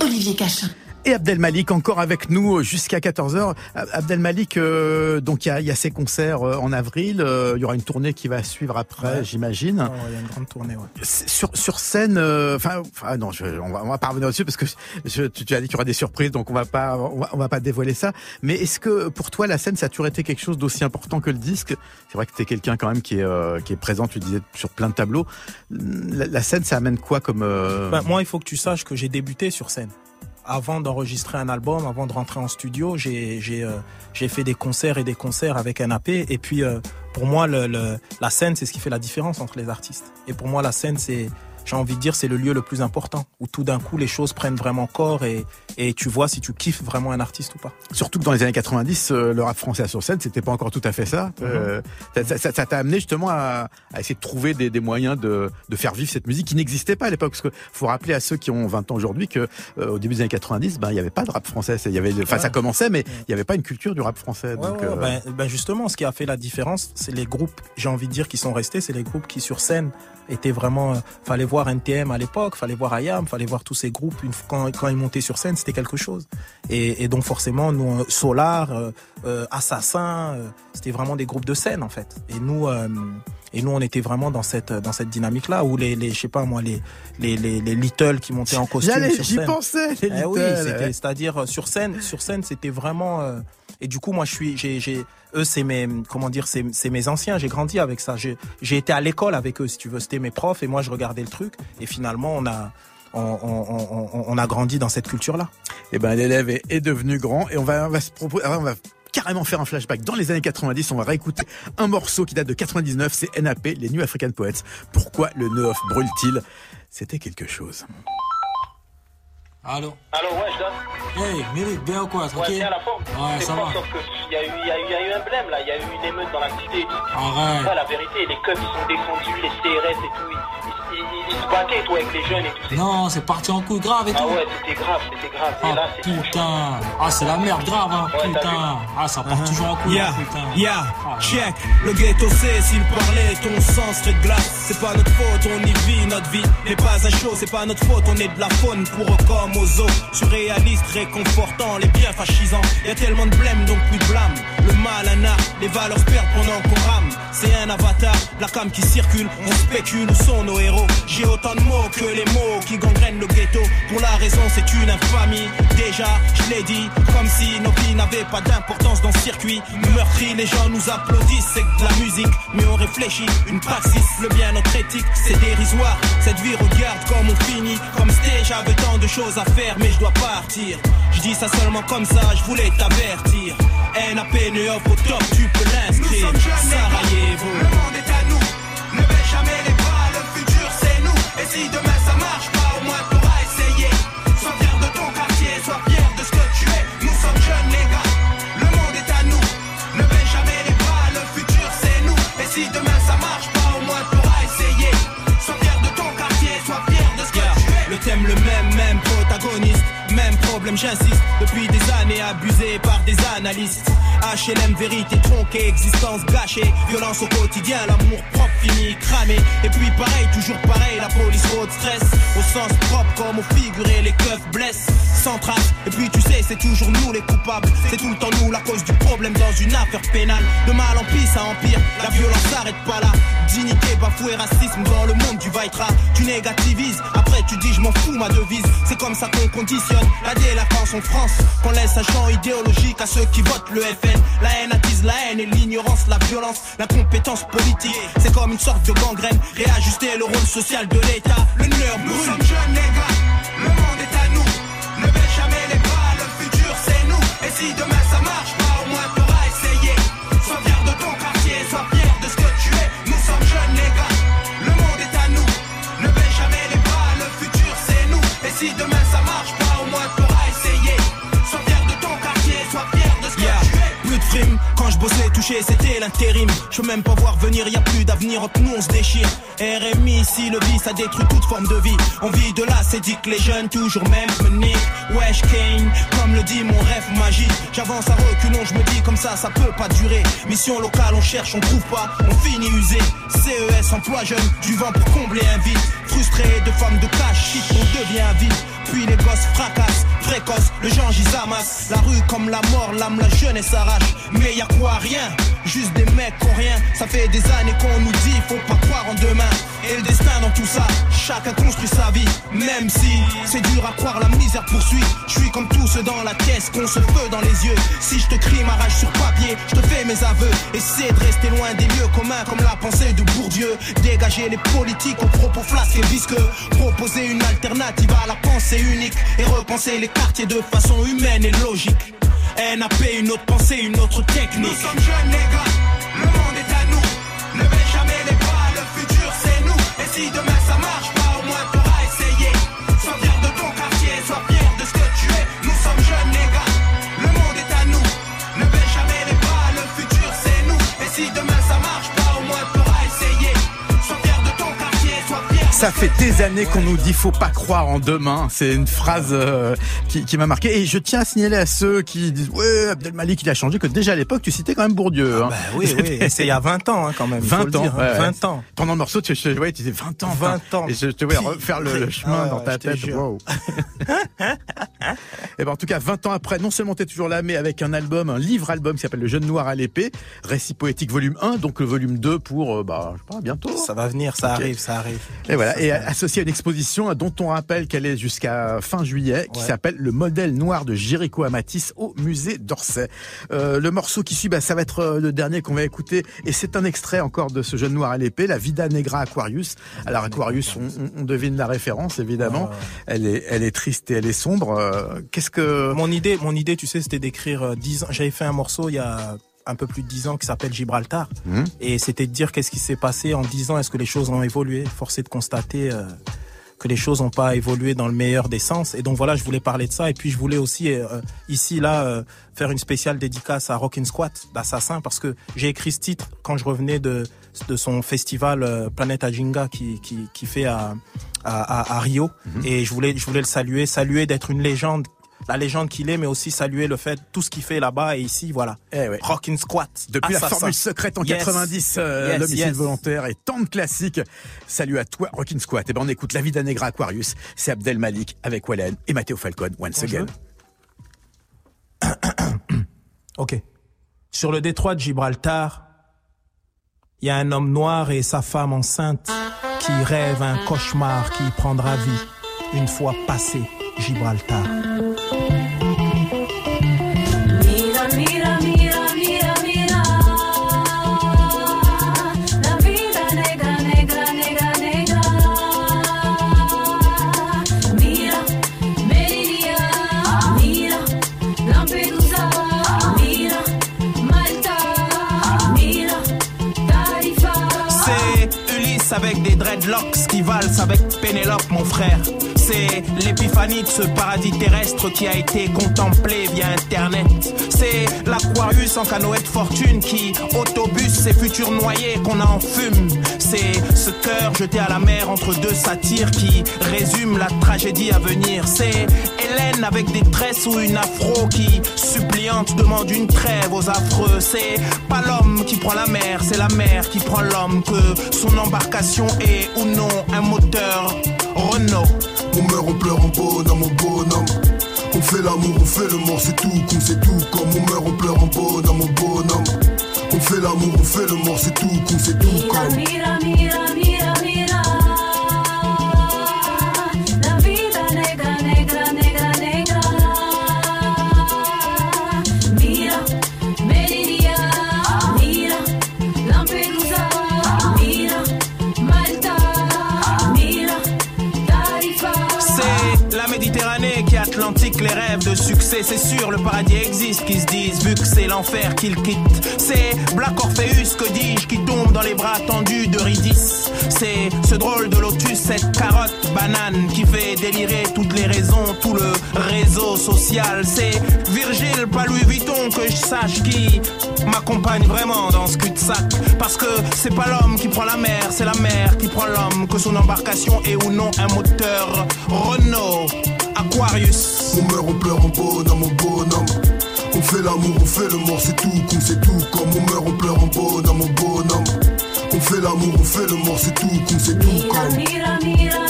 Olivier Cachin. Et Abdel Malik encore avec nous jusqu'à 14h. Abdel Malik, euh, donc il y y a ses concerts euh, en avril, euh, il y aura une tournée qui va suivre après, Ouais. j'imagine. Oh, Il y a une grande tournée, ouais. Sur, sur scène, euh, enfin, enfin, non, je, on va, on va pas revenir dessus parce que je, tu, tu as dit qu'il y aura des surprises, donc on va pas, on va, on va pas dévoiler ça. Mais est-ce que pour toi la scène ça a toujours été quelque chose d'aussi important que le disque? C'est vrai que tu es quelqu'un quand même qui est, euh, qui est présent, tu disais sur plein de tableaux. La, la scène, ça amène quoi comme euh, Ben, moi, il faut que tu saches que j'ai débuté sur scène. Avant d'enregistrer un album, avant de rentrer en studio, j'ai euh, fait des concerts et des concerts avec NAP. Et puis, euh, pour moi, la scène, c'est ce qui fait la différence entre les artistes. Et pour moi, la scène, c'est, j'ai envie de dire, c'est le lieu le plus important où tout d'un coup les choses prennent vraiment corps et et tu vois si tu kiffes vraiment un artiste ou pas. Surtout que dans les années 90, euh, le rap français sur scène, c'était pas encore tout à fait ça. Euh, ça- t'a amené justement à, à essayer de trouver des, des moyens de, de faire vivre cette musique qui n'existait pas à l'époque. Parce que faut rappeler à ceux qui ont 20 ans aujourd'hui que euh, au début des années 90, ben il y avait pas de rap français. Il y avait, enfin ça commençait, mais il y avait pas une culture du rap français. Ouais, donc, euh, ben, ben justement, ce qui a fait la différence, c'est les groupes, j'ai envie de dire, qui sont restés, c'est les groupes qui sur scène étaient vraiment, fallait voir NTM à l'époque, fallait voir IAM, fallait voir tous ces groupes. Quand, ils montaient sur scène, c'était quelque chose. Et, donc forcément, nous, euh, Solar, euh, euh, Assassin, c'était vraiment des groupes de scène en fait. Et nous, et nous, on était vraiment dans cette dans cette dynamique-là où les, les je sais pas moi, les les les, les Little qui montaient en costume sur j'y pensais, les Eh Little, ouais. c'est-à-dire euh, sur scène, sur scène, c'était vraiment. euh, et du coup, moi, je suis, j'ai, j'ai, eux, c'est mes, comment dire, c'est, c'est mes anciens. J'ai grandi avec ça. J'ai, j'ai été à l'école avec eux, si tu veux. C'était mes profs et moi, je regardais le truc. Et finalement, on a, on, on, on, on a grandi dans cette culture-là. Eh ben, l'élève est, est devenu grand et on va, on va se proposer, on va carrément faire un flashback dans les années 90. On va réécouter un morceau qui date de 99. C'est NAP, les New African Poets. Pourquoi le Neuf brûle-t-il? C'était quelque chose. Allô? Allô, ouais, je donne. Hey, Milik, bien ou quoi Ouais, Tranquille? tiens, la forme. Ouais, ça va. sauf y, a eu- il y, a eu- il y a eu un blême là, il y a eu une émeute dans la cité. Arrête. Ouais, la vérité, les clubs ils sont descendus, les CRS et tout, toi avec les jeunes et tout. Non, c'est parti en couille grave et Ah tout. ouais, c'était grave, c'était grave. Ah et là, putain. Ah, c'est la merde grave, hein. Ouais, putain. Ah, ça part toujours en couille, Yeah, putain. yeah, Ah, check. Le ghetto sait s'il parlait, ton sang serait de glace. C'est pas notre faute, on y vit, notre vie n'est pas à chaud. C'est pas notre faute, on est de la faune pour eux comme aux os. Surréaliste, réconfortant, les biens fascisants. Y a tellement de blême, donc plus de blâme. Le mal, un art, les valeurs se perdent pendant qu'on rame. C'est un avatar, la cam qui circule, on spécule où sont nos héros? J'ai autant de mots que les mots qui gangrènent le ghetto. Pour la raison, c'est une infamie. Déjà, je l'ai dit, comme si nos vies n'avaient pas d'importance dans ce circuit. Meurtri, les gens nous applaudissent, c'est de la musique. Mais on réfléchit, une praxis, le bien, notre éthique, c'est dérisoire. Cette vie, regarde comme on finit. Comme c'était, j'avais tant de choses à faire, mais je dois partir. Je dis ça seulement comme ça, je voulais t'avertir. NAP, Neuf au top, tu peux l'inscrire. Sarajevo. Le monde est si demain j'insiste. Depuis des années abusé par des analystes. HLM, vérité tronquée, existence gâchée. Violence au quotidien, l'amour propre fini, cramé. Et puis pareil, toujours pareil, la police rôde stress. Au sens propre comme au figuré, les keufs blessent. Sans trace. Et puis tu sais, c'est toujours nous les coupables. C'est tout le temps nous la cause du problème dans une affaire pénale. De mal en pis, ça empire. La violence s'arrête pas là. Dignité, bafoué, racisme dans le monde du Vaitra. Tu négativises, après tu dis je m'en fous ma devise. C'est comme ça qu'on conditionne la délinquance en France. Qu'on laisse un champ idéologique à ceux qui votent le FN. La haine attise la haine et l'ignorance, la violence, l'incompétence politique. C'est comme une sorte de gangrène. Réajuster le rôle social de l'État. Le Nous brûle. sommes jeunes les gars, le monde est à nous. Ne baisse jamais les bras, le futur c'est nous. Et si demain ça marche pas, au moins t'auras essayé. Sois fier de ton quartier, sois fier de ce que tu es. Nous sommes jeunes les gars, le monde est à nous. Ne baisse jamais les bras, le futur c'est nous. Et si demain bossais touché c'était l'intérim. Je peux même pas voir venir, y a plus d'avenir, entre nous on se déchire. RMI ici le vice a détruit toute forme de vie. On vit de là, c'est dit que les jeunes toujours même me Wesh Kane, comme le dit mon J'avance à reculons, je me dis comme ça, ça peut pas durer Mission locale, on cherche, on trouve pas, on finit usé CES, emploi jeune, du vent pour combler un vide Frustré de femmes de cash, shit, on devient vide puis les gosses fracassent, précoces, le genre ils amassent. La rue comme la mort, l'âme, la jeunesse arrache. Mais y a quoi Rien, juste des mecs ont rien. Ça fait des années qu'on nous dit, faut pas croire en demain. Et le destin dans tout ça, chacun construit sa vie. Même si c'est dur à croire, la misère poursuit. Je suis comme tous ceux dans la caisse, qu'on se feu dans les yeux. Si je te crie ma rage sur papier, je te fais mes aveux. Essaie de rester loin des lieux communs comme la pensée de Bourdieu. Dégager les politiques aux propos flasques et visqueux. Proposer une alternative à la pensée unique et repenser les quartiers de façon humaine et logique. NAP, une autre pensée, une autre technique. Nous sommes jeunes les gars, nous. Et Ça fait des années qu'on nous dit faut pas croire en demain. C'est une phrase euh, qui, qui m'a marqué. Et je tiens à signaler à ceux qui disent ouais Abdel Malik il a changé que déjà à l'époque tu citais quand même Bourdieu. hein. Bah oui, oui, *laughs* c'est il y a 20 ans hein, quand même. il faut 20 le ans, dire, hein, ouais, ouais. 20 ans. Pendant le morceau, tu, ouais, tu disais 20 ans. 20 ans. Et je te voyais refaire le, le chemin Ah dans ta tête. Wow. Et ben en tout cas, 20 ans après, non seulement t'es toujours là, mais avec un album, un livre-album qui s'appelle Le Jeune Noir à l'épée, récit poétique volume 1, donc le volume 2 pour, euh, bah, je sais pas, bientôt. Ça va venir, ça arrive, ça arrive. Et voilà, Et associé à une exposition dont on rappelle qu'elle est jusqu'à fin juillet, qui Ouais. s'appelle Le modèle noir de Jericho Amatis au musée d'Orsay. Euh, le morceau qui suit, bah, ça va être euh, le dernier qu'on va écouter, et c'est un extrait encore de ce jeune noir à l'épée, la Vida Negra Aquarius. Alors Aquarius, on, on- devine la référence évidemment. Ouais. Elle est, elle est triste et elle est sombre. Euh, Qu'est-ce que Mon idée, mon idée, tu sais, c'était d'écrire euh, 10 ans. J'avais fait un morceau il y a un peu plus de 10 ans qui s'appelle Gibraltar. Mhm. Et c'était de dire qu'est-ce qui s'est passé en 10 ans, est-ce que les choses ont évolué? Forcé de constater euh, que les choses n'ont pas évolué dans le meilleur des sens. Et donc voilà, je voulais parler de ça. Et puis je voulais aussi, euh, ici, là, euh, faire une spéciale dédicace à Rockin' Squat d'Assassin parce que j'ai écrit ce titre quand je revenais de, de son festival euh, Planète Ajinga qui, qui, qui fait à, à, à- à Rio. Et je voulais, je voulais le saluer, saluer d'être une légende la légende qu'il est, mais aussi saluer le fait tout ce qu'il fait là-bas et ici, voilà. Eh ouais. Squat. Depuis la formule secrète en Yes. 90, euh, Yes, l'homicide yes. volontaire et tant de classiques. Salut à toi, Rockin' Squat. Et ben on écoute La Vida Negra Aquarius. C'est Abdel Malik avec Wallen et Matteo Falcon, once again. *coughs* Ok. Sur le détroit de Gibraltar, il y a un homme noir et sa femme enceinte qui rêvent un cauchemar qui prendra vie une fois passé Gibraltar. Avec Pénélope, mon frère. C'est l'épiphanie de ce paradis terrestre qui a été contemplé via Internet. C'est l'Aquarius en canoë de fortune qui autobus ses futurs noyés qu'on en fume. C'est ce cœur jeté à la mer entre deux satyres qui résume la tragédie à venir. C'est Avec des tresses ou une afro qui, suppliante, demande une trêve aux affreux. C'est pas l'homme qui prend la mer, c'est la mer qui prend l'homme. Que son embarcation est ou non un moteur Renault. On meurt, on pleure en bonhomme, mon bonhomme. On fait l'amour, on fait le mort, c'est tout, con, c'est tout. Comme on meurt, on pleure en bonhomme, mon bonhomme. On fait l'amour, on fait le mort, c'est tout, con, c'est tout. Comme mira, mira, mira, mira. De succès, c'est sûr, le paradis existe, qui se disent, vu que c'est l'enfer qu'ils quittent. C'est Black Orpheus, que dis-je, qui tombe dans les bras tendus d'Eurydice. C'est ce drôle de lotus, cette carotte banane qui fait délirer toutes les raisons, tout le réseau social. C'est Virgile, pas Louis Vuitton, que je sache qui m'accompagne vraiment dans ce cul-de-sac. Parce que c'est pas l'homme qui prend la mer, c'est la mer qui prend l'homme, que son embarcation est ou non un moteur Renault Aquarius. on meurt, on pleure en bonhomme, mon bonhomme. On fait l'amour, on fait le mort, c'est tout, con, c'est tout. Comme on meurt, on pleure en bonhomme, mon bonhomme. On fait l'amour, on fait le mort, c'est tout, con, c'est tout. Comme mira, mira, mira, mira.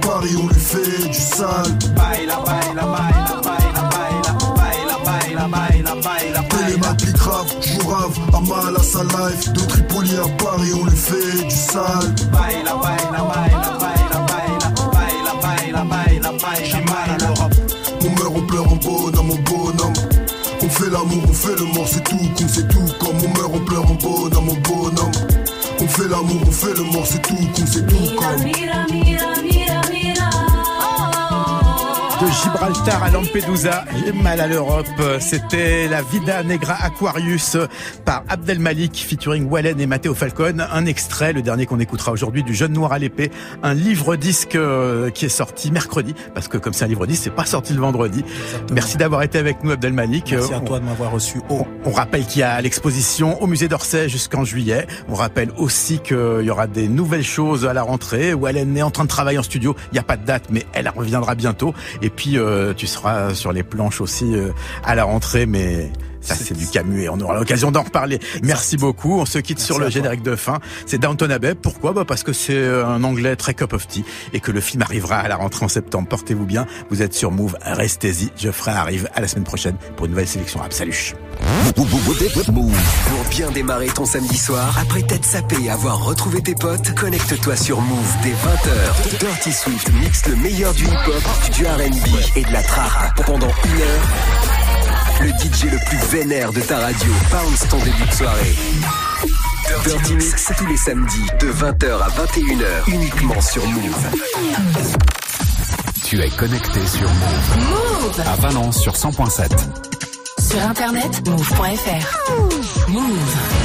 Paris, on lui fait du sale. Baila, baila, baila, baila, baila, baila, baila, baila, baila. De Tripoli à Paris, on lui fait du sale. Baila, baila. J'ai mal à l'Europe. On meurt, on pleure en bonhomme, mon bonhomme. On fait l'amour, on fait le mort, c'est tout, con, c'est tout. Comme on meurt, on pleure en bonhomme, mon bonhomme. On fait l'amour, on fait le mort, c'est tout, con, c'est tout. Comme Gibraltar à Lampedusa, j'ai mal à l'Europe. C'était la Vida Negra Aquarius par Abdel Malik featuring Wallen et Matteo Falcon. Un extrait, le dernier qu'on écoutera aujourd'hui, du Jeune Noir à l'épée. Un livre-disque euh, qui est sorti mercredi, parce que comme c'est un livre-disque, c'est pas sorti le vendredi. Merci d'avoir été avec nous, Abdel Malik. Merci à On- toi de m'avoir reçu. on, on rappelle qu'il y a l'exposition au musée d'Orsay jusqu'en juillet. On rappelle aussi qu'il y aura des nouvelles choses à la rentrée Hélène est en train de travailler en studio. Il n'y a pas de date, mais elle reviendra bientôt. Et puis euh, tu seras sur les planches aussi euh, à la rentrée, mais ça c'est du Camus et on aura l'occasion d'en reparler. Merci beaucoup. On se quitte sur le générique de fin. C'est Downton Abbey. Pourquoi? Bah Parce que c'est un anglais très cup of tea et que le film arrivera à la rentrée en septembre. Portez-vous bien. Vous êtes sur Move. Restez-y. Geoffrey arrive à la semaine prochaine pour une nouvelle sélection rap. Salut. Pour bien démarrer ton samedi soir, après t'être sapé et avoir retrouvé tes potes, connecte-toi sur Move dès 20h. Dirty Swift mixe le meilleur du hip-hop, du R&B et de la trap pendant une heure. Le DJ le plus vénère de ta radio bounce ton début de soirée. Dirty Mix tous les samedis de 20h à 21h uniquement sur Move. Tu es connecté sur Move. Move À Valence sur 100.7. Sur internet, move.fr. Move.